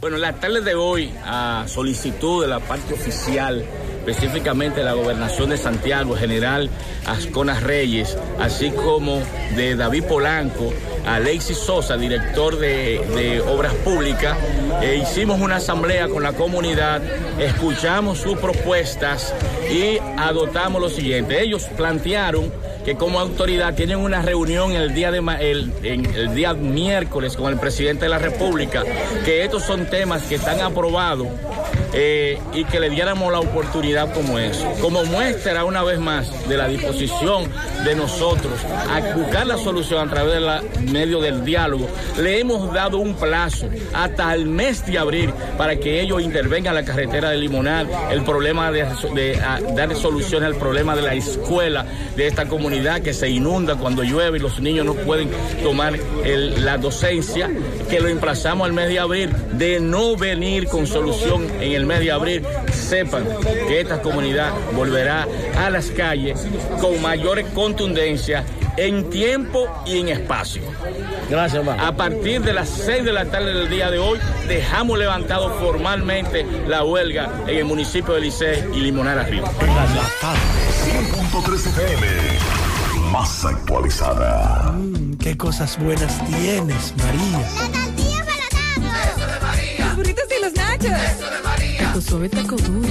Bueno, en la tarde de hoy, a solicitud de la parte oficial, específicamente de la gobernación de Santiago, general Ascona Reyes, así como de David Polanco, Alexis Sosa, director de, de Obras Públicas, eh, hicimos una asamblea con la comunidad, escuchamos sus propuestas y adoptamos lo siguiente. Ellos plantearon que como autoridad tienen una reunión el día de el, día miércoles con el presidente de la República, que estos son temas que están aprobados eh, y que le diéramos la oportunidad como eso. Como muestra una vez más de la disposición de nosotros a buscar la solución a través del medio del diálogo, le hemos dado un plazo hasta el mes de abril para que ellos intervengan en la carretera de Limonal, el problema de, de, a, dar solución al problema de la escuela de esta comunidad que se inunda cuando llueve y los niños no pueden tomar el- la docencia, que lo emplazamos al mes de abril, de no venir con solución en el mes de abril, sepan que esta comunidad volverá a las calles con mayor contundencia en tiempo y en espacio. Gracias, A partir de las 6 de la tarde del día de hoy, dejamos levantado formalmente la huelga en el municipio de Licey y Limonar Arriba. 100.3 FM. Más actualizada. Mm, qué cosas buenas tienes, María. Los burritos y los nachos. Eso de María. Tu suave taco duro.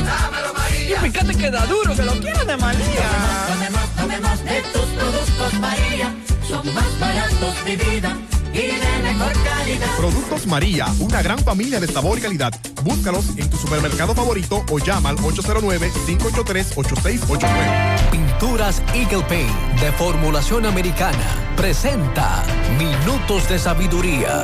Y fíjate que da duro, que lo quiero de María. Tomemos, tomemos de tus productos María. Son más baratos de vida y de mejor calidad. Productos María, una gran familia de sabor y calidad. Búscalos en tu supermercado favorito o llama al 809-583-8689. Pinturas Eagle Paint de formulación americana presenta Minutos de Sabiduría.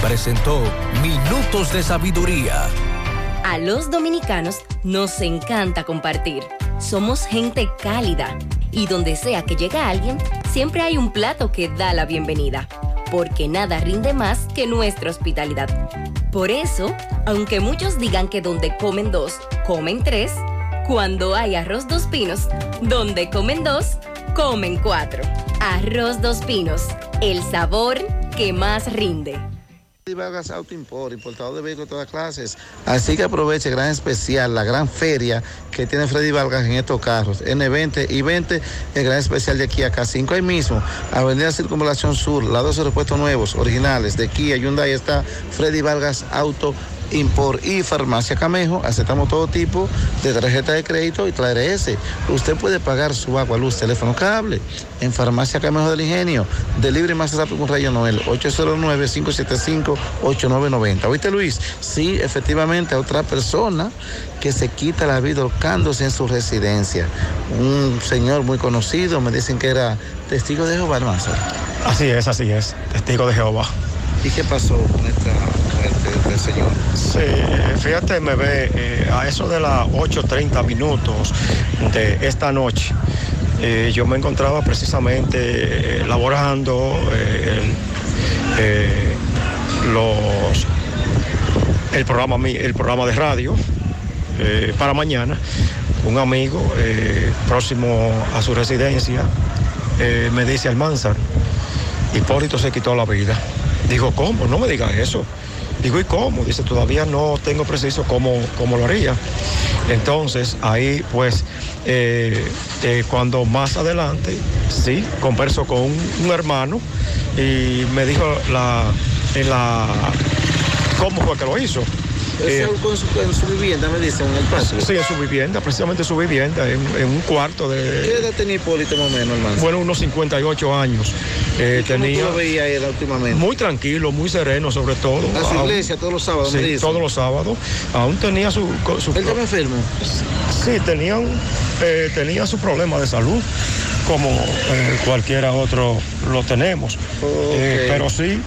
presentó Minutos de Sabiduría. A los dominicanos nos encanta compartir. Somos gente cálida Y donde sea que llega alguien, siempre hay un plato que da la bienvenida. Porque nada rinde más que nuestra hospitalidad. Por eso, aunque muchos digan que donde comen dos, comen tres, cuando hay arroz dos pinos, donde comen dos, comen cuatro. Arroz dos pinos, el sabor que más rinde. Freddy Vargas Auto Import, importador de vehículos de todas clases. Así que aproveche gran especial, la gran feria que tiene Freddy Vargas en estos carros. N20 y 20, el gran especial de Kia K5. Ahí mismo, Avenida Circunvalación Sur, los dos aeropuertos nuevos, originales de Kia Hyundai, está Freddy Vargas Auto Import y Farmacia Camejo. Aceptamos todo tipo de tarjeta de crédito y traer ese. Usted puede pagar su agua, luz, teléfono, cable en Farmacia Camejo del Ingenio. Delibre más rápido con Rayo Noel, 809-575-8990. ¿Oíste, Luis? Sí, efectivamente, a otra persona que se quita la vida ahorcándose en su residencia. Un señor muy conocido, me dicen que era testigo de Jehová, hermano. Así es, así es, testigo de Jehová. ¿Y qué pasó con esta del señor? Sí, fíjate, me ve eh, a eso de las 8.30 minutos de esta noche. eh, yo me encontraba precisamente eh, eh, eh, los, el, programa, el programa de radio eh, para mañana. Un amigo eh, próximo a su residencia eh, me dice Almanzar, Hipólito se quitó la vida. Digo, ¿cómo? No me digas eso. Digo, ¿y cómo? Dice, todavía no tengo preciso cómo, cómo lo haría. Entonces, ahí pues, eh, eh, cuando más adelante, sí, converso con un, un hermano y me dijo la, en la, cómo fue que lo hizo. Eh, con su, en su vivienda, me dicen, en el patio. Sí, en su vivienda, precisamente su vivienda, en, en un cuarto ¿Qué de, edad tenía Hipólito más o menos, hermano? bueno, unos 58 años. Eh, ¿Cómo tenía tú lo veías él últimamente? muy tranquilo, muy sereno sobre todo. A su iglesia todos los sábados, Sí, me dicen. todos los sábados. Aún tenía su... su ¿Él estaba enfermo? Sí, tenía, un, eh, tenía su problema de salud, como eh, cualquiera otro lo tenemos. Eh, pero sí,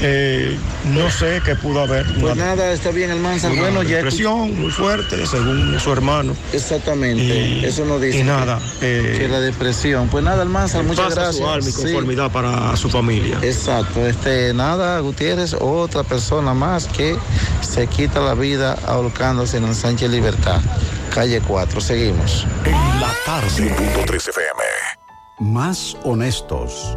eh, no sé qué pudo haber. Pues nada, está bien, una Bueno, ya. depresión muy fuerte, según su hermano. Exactamente, Y- eso nos dice. y nada, que, eh, que la depresión. Pues nada, Almanzar, muchas pasa gracias. su alma y Sí. conformidad para su familia. Exacto, este, nada, Gutiérrez, otra persona más que se quita la vida ahorcándose en el Sánchez Libertad, calle 4. Seguimos. En la tarde. 100.3 FM. Más honestos.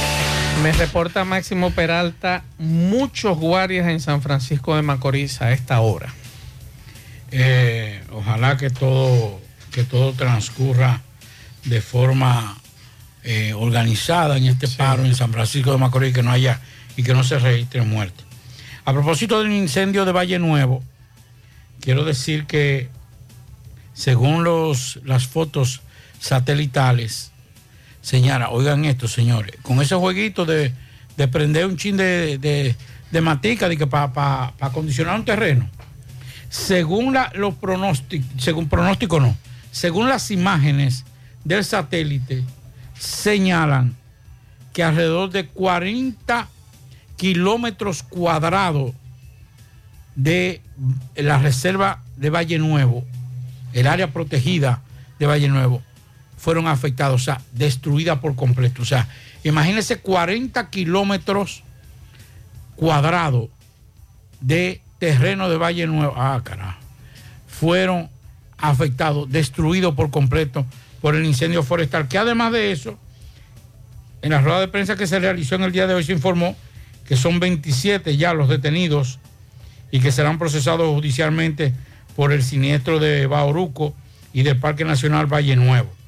Me reporta Máximo Peralta muchos guardias en San Francisco de Macorís a esta hora. Eh, ojalá que todo, que todo transcurra de forma eh, organizada en este paro en San Francisco de Macorís, que no haya y que no se registre muerte. A propósito del incendio de Valle Nuevo, quiero decir que según los, las fotos satelitales, señala, oigan esto, señores, con ese jueguito de, de prender un chin de, de, matica de para acondicionar un terreno, según la- los pronósticos, según pronóstico no, según las imágenes del satélite, señalan que alrededor de 40 kilómetros cuadrados de la reserva de Valle Nuevo, el área protegida de Valle Nuevo, fueron afectados, o sea, destruida por completo. O sea, imagínense 40 kilómetros cuadrados de terreno de Valle Nuevo. Ah, carajo. Fueron afectados, destruidos por completo por el incendio forestal. Que además de eso, en la rueda de prensa que se realizó en el día de hoy se informó que son 27 ya los detenidos y que serán procesados judicialmente por el siniestro de Bauruco y del Parque Nacional Valle Nuevo.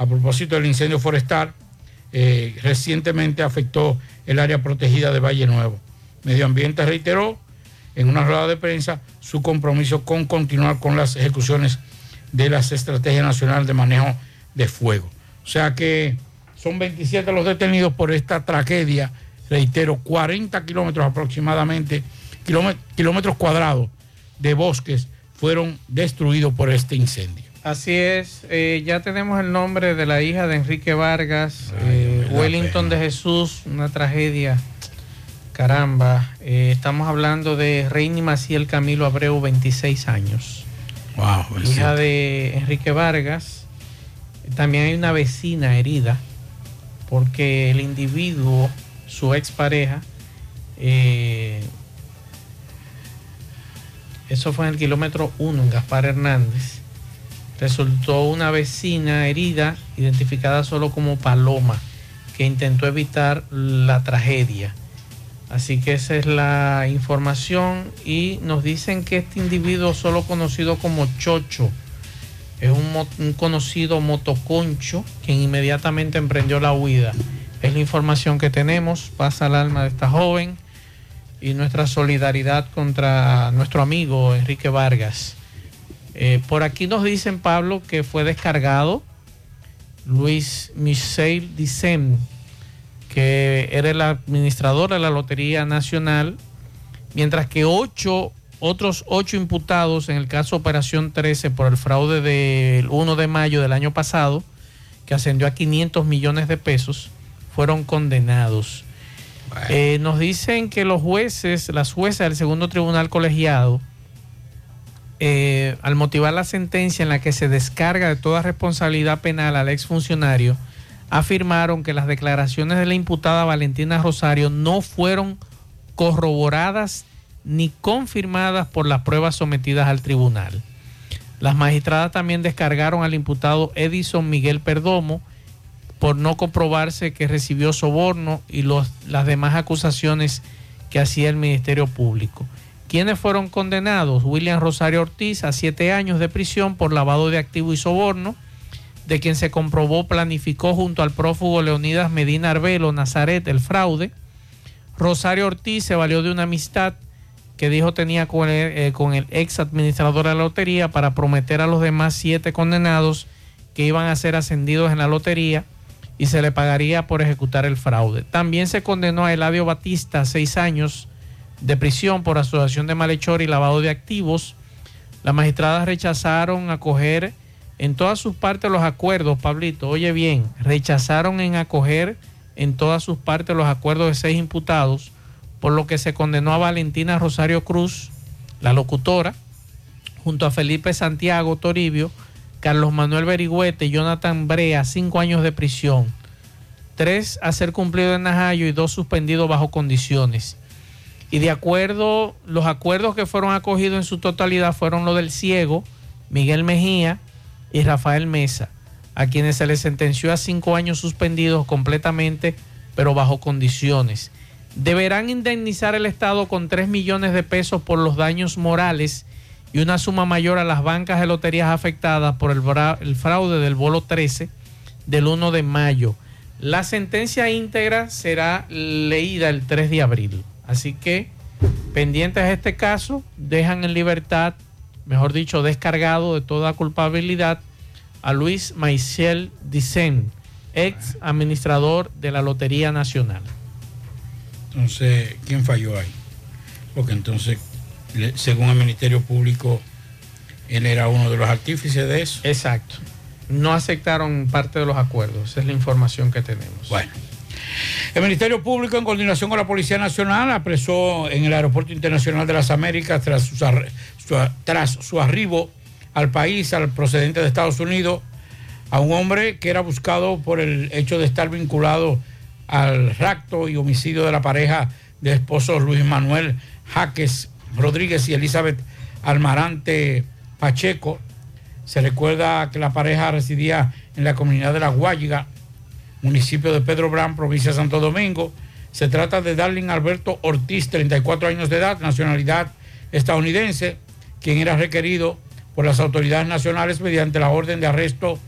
A propósito del incendio forestal, eh, recientemente afectó el área protegida de Valle Nuevo. Medio Ambiente reiteró en una rueda de prensa su compromiso con continuar con las ejecuciones de las estrategias nacionales de manejo de fuego. O sea que son 27 los detenidos por esta tragedia, reitero, 40 kilómetros aproximadamente, kilómet- kilómetros cuadrados de bosques fueron destruidos por este incendio. Así es, eh, ya tenemos el nombre de la hija de Enrique Vargas, eh, Wellington de Jesús, una tragedia. Caramba, eh, estamos hablando de Reini Maciel Camilo Abreu, 26 años. Wow, hija de Enrique Vargas. También hay una vecina herida porque el individuo, su expareja, eso fue en el kilómetro 1 en Gaspar Hernández, resultó una vecina herida identificada solo como Paloma, que intentó evitar la tragedia. Así que esa es la información y nos dicen que este individuo solo conocido como Chocho es un, conocido motoconcho quien inmediatamente emprendió la huida. Es la información que tenemos, pasa al alma de esta joven y nuestra solidaridad contra nuestro amigo Enrique Vargas. Eh, por aquí nos dicen, Pablo, que fue descargado Luis Michel Dicen, que era el administrador de la Lotería Nacional, mientras que ocho, otros ocho imputados en el caso Operación 13 por el fraude del 1 de mayo del año pasado, que ascendió a 500 millones de pesos, fueron condenados. Eh, nos dicen que los jueces, las jueces del segundo tribunal colegiado, eh, al motivar la sentencia en la que se descarga de toda responsabilidad penal al exfuncionario, afirmaron que las declaraciones de la imputada Valentina Rosario no fueron corroboradas ni confirmadas por las pruebas sometidas al tribunal. Las magistradas también descargaron al imputado Edison Miguel Perdomo por no comprobarse que recibió soborno y las demás acusaciones que hacía el Ministerio Público. ¿Quiénes fueron condenados? William Rosario Ortiz a siete años de prisión por lavado de activo y soborno, de quien se comprobó planificó junto al prófugo Leonidas Medina Arbelo Nazaret el fraude. Rosario Ortiz se valió de una amistad que dijo tenía con el, eh, ex administrador de la lotería para prometer a los demás siete condenados que iban a ser ascendidos en la lotería y se le pagaría por ejecutar el fraude. También se condenó a Eladio Batista a seis años de prisión por asociación de malhechor y lavado de activos. Las magistradas rechazaron acoger en todas sus partes los acuerdos, Pablito, oye bien, rechazaron en acoger en todas sus partes los acuerdos de seis imputados, por lo que se condenó a Valentina Rosario Cruz, la locutora, junto a Felipe Santiago Toribio, Carlos Manuel Berigüete y Jonathan Brea, cinco años de prisión, tres a ser cumplido en Najayo y dos suspendidos bajo condiciones. Y de acuerdo, los acuerdos que fueron acogidos en su totalidad fueron los del ciego, Miguel Mejía y Rafael Mesa, a quienes se les sentenció a cinco años suspendidos completamente, pero bajo condiciones. Deberán indemnizar el Estado con 3 millones de pesos por los daños morales y una suma mayor a las bancas de loterías afectadas por el, el fraude del bolo 13 del 1 de mayo. La sentencia íntegra será leída el 3 de abril. Así que, pendientes de este caso, dejan en libertad, mejor dicho, descargado de toda culpabilidad a Luis Maiciel Dicen, ex administrador de la Lotería Nacional. Entonces, ¿quién falló ahí? Porque entonces, según el Ministerio Público, él era uno de los artífices de eso. Exacto. No aceptaron parte de los acuerdos. Esa es la información que tenemos. Bueno. El Ministerio Público, en coordinación con la Policía Nacional, apresó en el Aeropuerto Internacional de las Américas, tras, su arribo al país, al procedente de Estados Unidos, a un hombre que era buscado por el hecho de estar vinculado al rapto y homicidio de la pareja de esposos Luis Manuel Jaques Rodríguez y Elizabeth Almarante Pacheco. Se recuerda que la pareja residía en la comunidad de La Guayiga, municipio de Pedro Brán, provincia de Santo Domingo. Se trata de Darling Alberto Ortiz, 34 años de edad, nacionalidad estadounidense, quien era requerido por las autoridades nacionales mediante la orden de arresto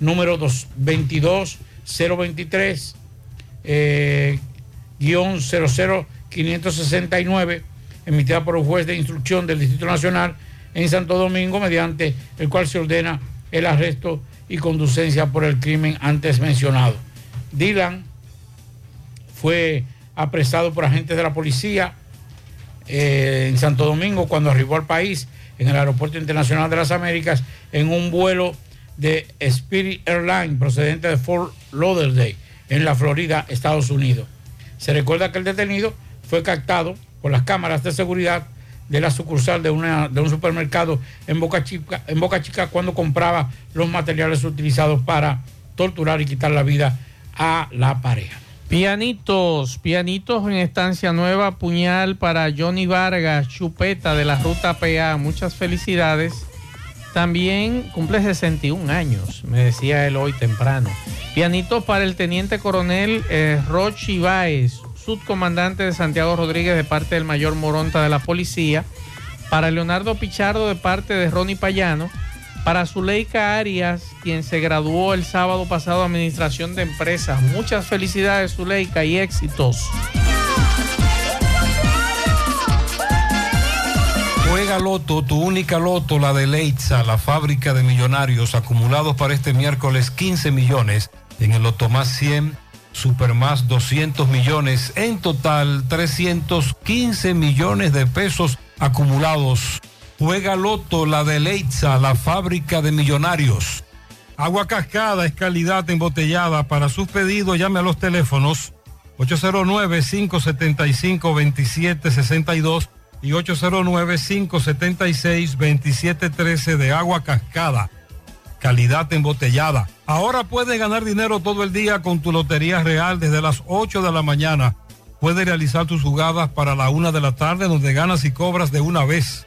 número 22023 eh, guion 00569 emitida por un juez de instrucción del Distrito Nacional en Santo Domingo mediante el cual se ordena el arresto y conducencia por el crimen antes mencionado. Dylan fue apresado por agentes de la policía eh, en Santo Domingo cuando arribó al país en el Aeropuerto Internacional de las Américas en un vuelo de Spirit Airlines procedente de Fort Lauderdale en la Florida, Estados Unidos. Se recuerda que el detenido fue captado por las cámaras de seguridad de la sucursal de, un supermercado en Boca, Chica, en Boca Chica cuando compraba los materiales utilizados para torturar y quitar la vida a la pareja. Pianitos, pianitos en estancia nueva, puñal para Johnny Vargas, chupeta de la ruta PA. Muchas felicidades. También cumple 61 años, me decía él hoy temprano. Pianitos para el teniente coronel eh, Rochi Báez, subcomandante de Santiago Rodríguez de parte del mayor Moronta de la policía. Para Leonardo Pichardo de parte de Ronnie Payano. Para Zuleika Arias, quien se graduó el sábado pasado Administración de Empresas. Muchas felicidades, Zuleika, y éxitos. Juega Loto, tu única Loto, la de Leitza, la fábrica de millonarios acumulados para este miércoles 15 millones. En el Loto más 100, Super más 200 millones. En total, 315 millones de pesos acumulados. Juega Loto, la de Leitza, la fábrica de millonarios. Agua Cascada es calidad embotellada. Para sus pedidos, llame a los teléfonos 809-575-2762 y 809-576-2713 de agua cascada. Calidad embotellada. Ahora puedes ganar dinero todo el día con tu Lotería Real desde las 8 de la mañana. Puedes realizar tus jugadas para la una de la tarde donde ganas y cobras de una vez.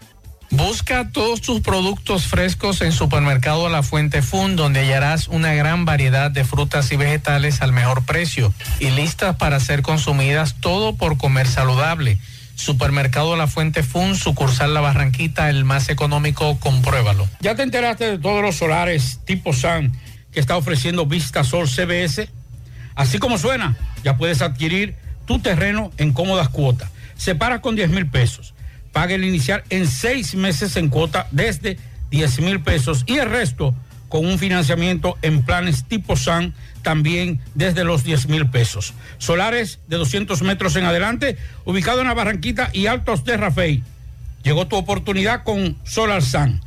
Busca todos tus productos frescos en Supermercado La Fuente Fun, donde hallarás una gran variedad de frutas y vegetales al mejor precio y listas para ser consumidas, todo por comer saludable. Supermercado La Fuente Fun, sucursal La Barranquita, el más económico, compruébalo. ¿Ya te enteraste de todos los solares tipo SAN que está ofreciendo Vista Sol CBS? Así como suena, ya puedes adquirir tu terreno en cómodas cuotas. Separa con 10 mil pesos. Paga el inicial en seis meses en cuota desde 10 mil pesos y el resto con un financiamiento en planes tipo SAN también desde los 10 mil pesos. Solares de 200 metros en adelante, ubicado en la Barranquita y Altos de Rafey. Llegó tu oportunidad con Solar San.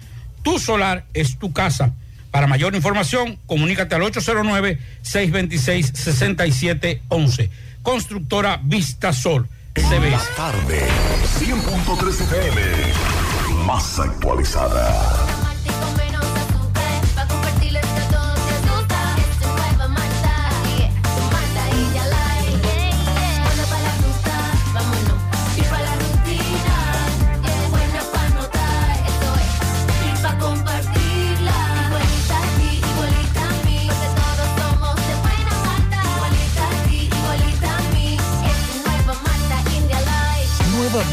Tu solar es tu casa. Para mayor información, comunícate al 809-626-6711. Constructora Vista Sol. CBS. Tarde, 100.3 FM, más actualizada.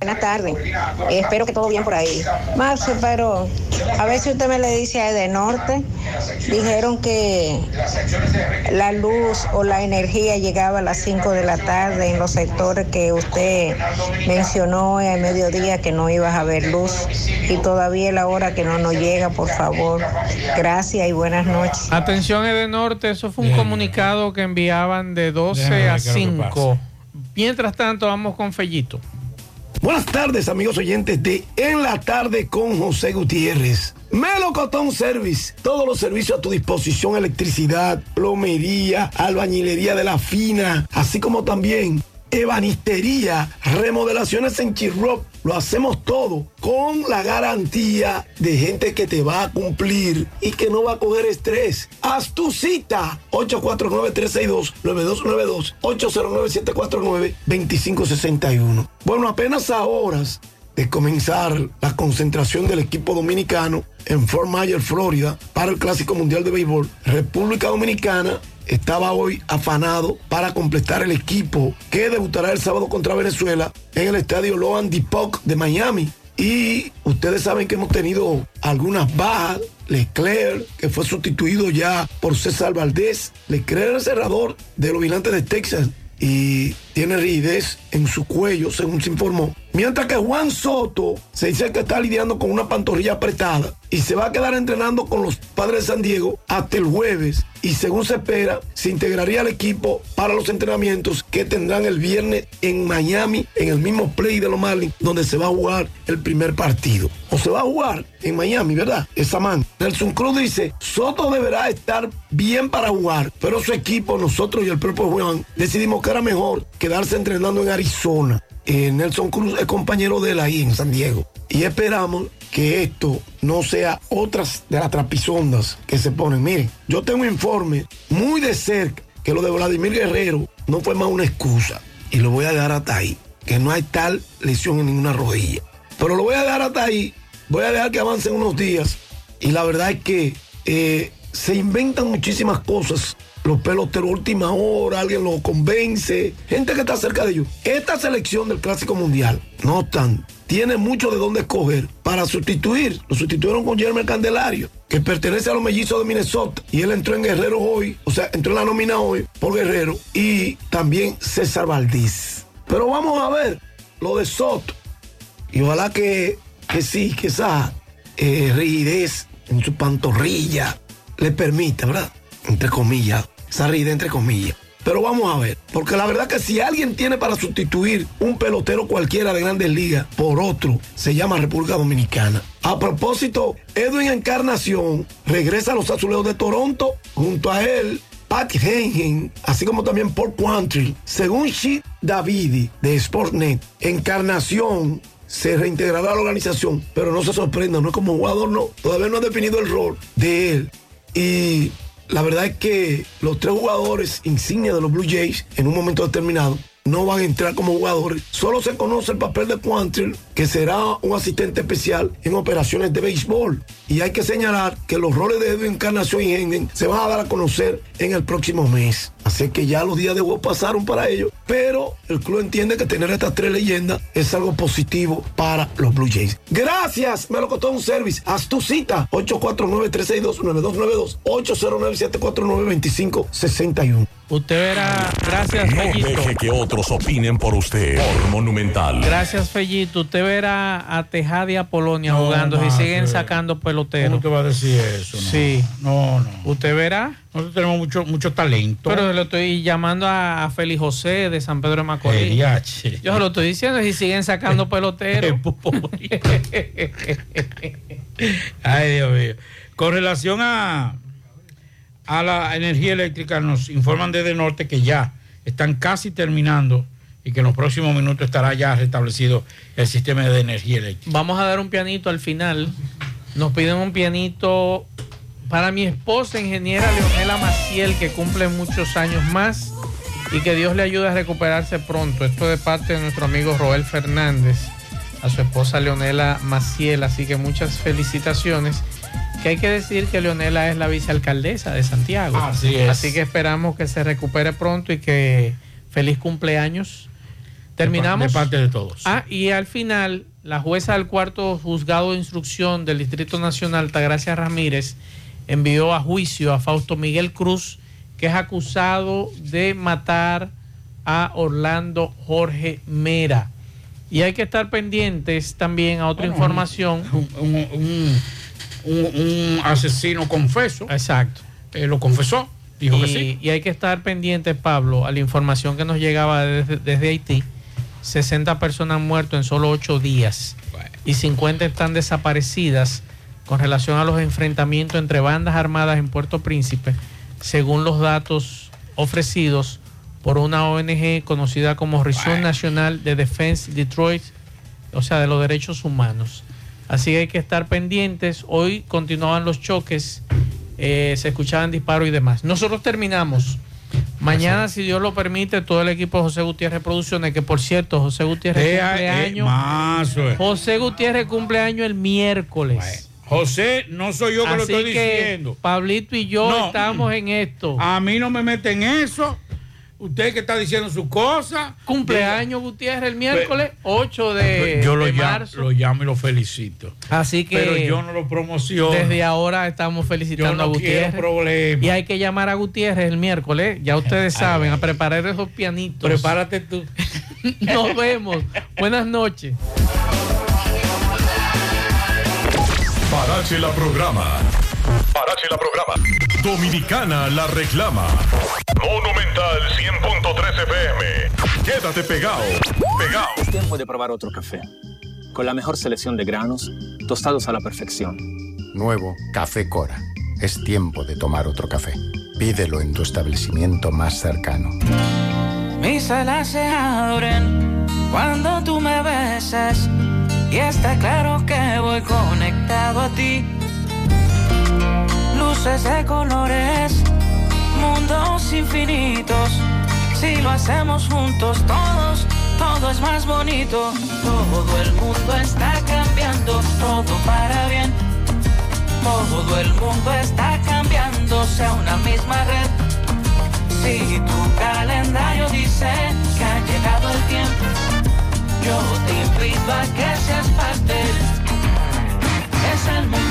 Buenas tardes. Eh, espero que todo bien por ahí. Max, pero a ver si usted me le dice a de Norte. Dijeron que la luz o la energía llegaba a las 5 de la tarde en los sectores que usted mencionó en el mediodía que no ibas a haber luz. Y todavía es la hora que no nos llega, por favor. Gracias y buenas noches. Atención, de Norte. Eso fue un comunicado que enviaban de 12 Déjame ver a qué es lo que 5. Mientras tanto, vamos con Fellito. Buenas tardes, amigos oyentes de En la Tarde con José Gutiérrez. Melocotón Service, todos los servicios a tu disposición, electricidad, plomería, albañilería de la fina, así como también ebanistería, remodelaciones en Chirrop. Lo hacemos todo con la garantía de gente que te va a cumplir y que no va a coger estrés. Haz tu cita 849-362-9292, 809-749-2561. Bueno, apenas a horas de comenzar la concentración del equipo dominicano en Fort Myers, Florida, para el Clásico Mundial de Béisbol. República Dominicana estaba hoy afanado para completar el equipo que debutará el sábado contra Venezuela en el estadio Loan Dipoc de Miami. Y ustedes saben que hemos tenido algunas bajas. Leclerc, que fue sustituido ya por César Valdés. Leclerc era el cerrador de los vigilantes de Texas y tiene rigidez en su cuello, según se informó. Mientras que Juan Soto se dice que está lidiando con una pantorrilla apretada y se va a quedar entrenando con los padres de San Diego hasta el jueves. Y según se espera, se integraría al equipo para los entrenamientos que tendrán el viernes en Miami, en el mismo play de los Marlins, donde se va a jugar el primer partido. O se va a jugar en Miami, ¿verdad? Esa man. Nelson Cruz dice, Soto deberá estar bien para jugar, pero su equipo, nosotros y el propio Juan, decidimos que era mejor quedarse entrenando en Arizona. Eh, Nelson Cruz es compañero de él ahí en San Diego. Y esperamos que esto no sea otras de las trapisondas que se ponen. Miren, yo tengo informe muy de cerca que lo de Vladimir Guerrero no fue más una excusa. Y lo voy a dejar hasta ahí. Que no hay tal lesión en ninguna rodilla. Pero lo voy a dejar hasta ahí. Voy a dejar que avancen unos días. Y la verdad es que eh, se inventan muchísimas cosas. Los peloteros última hora, alguien los convence, gente que está cerca de ellos. Esta selección del Clásico Mundial, no obstante, tiene mucho de dónde escoger para sustituir. Lo sustituyeron con Jeremy Candelario, que pertenece a los mellizos de Minnesota. Y él entró en Guerrero hoy, o sea, entró en la nómina hoy por Guerrero. Y también César Valdés. Pero vamos a ver lo de Soto. Y ojalá que, que sí, que esa eh, rigidez en su pantorrilla le permita, ¿verdad? Entre comillas, rigidez entre comillas. Pero vamos a ver, porque la verdad que si alguien tiene para sustituir un pelotero cualquiera de grandes ligas por otro, se llama República Dominicana. A propósito, Edwin Encarnación regresa a los Azulejos de Toronto, junto a él Pat Hengen, así como también Paul Quantrill. Según Shit Davidi de Sportnet, Encarnación se reintegrará a la organización, pero no se sorprenda, no es como jugador, no. Todavía no ha definido el rol de él. Y la verdad es que los tres jugadores insignia de los Blue Jays en un momento determinado no van a entrar como jugadores. Solo se conoce el papel de Quantrill, que será un asistente especial en operaciones de béisbol. Y hay que señalar que los roles de Edwin Encarnación y Hendon se van a dar a conocer en el próximo mes. Así que ya los días de juego pasaron para ellos. Pero el club entiende que tener estas tres leyendas es algo positivo para los Blue Jays. Gracias, me lo costó un service. Haz tu cita. 849-362-9292. 809-749-2561. Usted verá, gracias, No Fellito. deje que otros opinen por usted. Por Monumental. Gracias, Fellito. Usted verá a Tejada y a Polonia No, jugando y más, siguen sacando peloteros. ¿Cómo te va a decir eso? No. Sí. No, no. Usted verá. Nosotros tenemos mucho, mucho talento. Pero le estoy llamando a, a Félix José de San Pedro de Macorís. Yo se lo estoy diciendo y siguen sacando peloteros. Ay, Dios mío. Con relación a, a la energía eléctrica, nos informan desde norte que ya están casi terminando y que en los próximos minutos estará ya restablecido el sistema de energía eléctrica. Vamos a dar un pianito al final. Nos piden un pianito para mi esposa, ingeniera Leonela Maciel, que cumple muchos años más y que Dios le ayude a recuperarse pronto. Esto de parte de nuestro amigo Roel Fernández, a su esposa Leonela Maciel. Así que muchas felicitaciones. Que hay que decir que Leonela es la vicealcaldesa de Santiago. Así es. Así que esperamos que se recupere pronto y que feliz cumpleaños. Terminamos. De parte de todos. Ah, y al final, la jueza del cuarto juzgado de instrucción del Distrito Nacional, Tagracia Ramírez, envió a juicio a Fausto Miguel Cruz, que es acusado de matar a Orlando Jorge Mera. Y hay que estar pendientes también a otra Bueno, información. Un, un- un- un asesino confeso. Exacto. Eh, lo confesó. Dijo y, que sí. y hay que estar pendientes, Pablo, a la información que nos llegaba desde, desde Haití. 60 personas han muerto en solo 8 días y 50 están desaparecidas con relación a los enfrentamientos entre bandas armadas en Puerto Príncipe, según los datos ofrecidos por una ONG conocida como Región Nacional de Defense Detroit, o sea, de los derechos humanos. Así que hay que estar pendientes. Hoy continuaban los choques, eh, se escuchaban disparos y demás. Nosotros terminamos. Mañana, si Dios lo permite, todo el equipo de José Gutiérrez Producciones, que por cierto, José Gutiérrez Eh, cumple eh, más. José Gutiérrez cumple año el miércoles. José, no soy yo que lo estoy que diciendo. Pablito y yo No. estamos en esto. A mí no me meten eso. Usted que está diciendo su cosa. Cumpleaños Gutiérrez el miércoles 8 de, yo lo de llamo, marzo. lo llamo y lo felicito. Así que Pero yo no lo promociono. desde ahora estamos felicitando Yo no a Gutiérrez. quiero problema. Y hay que llamar a Gutiérrez el miércoles. Ya ustedes saben, a preparar esos pianitos. Prepárate tú. Nos vemos. Buenas noches. Parache la programa. Parache la programa. Dominicana la reclama. Monumental 100.13 FM. Quédate pegado. Pegado. Es tiempo de probar otro café. Con la mejor selección de granos, tostados a la perfección. Nuevo Café Cora. Es tiempo de tomar otro café. Pídelo en tu establecimiento más cercano. Mis alas se abren cuando tú me besas y está claro que voy conectado a ti luces de colores, mundos infinitos. Si lo hacemos juntos todos, todo es más bonito. Todo el mundo está cambiando, todo para bien. Todo el mundo está cambiándose a una misma red. Si tu calendario dice que ha llegado el tiempo, yo te invito a que seas parte. Es el mundo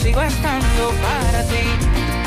sigo estando para ti.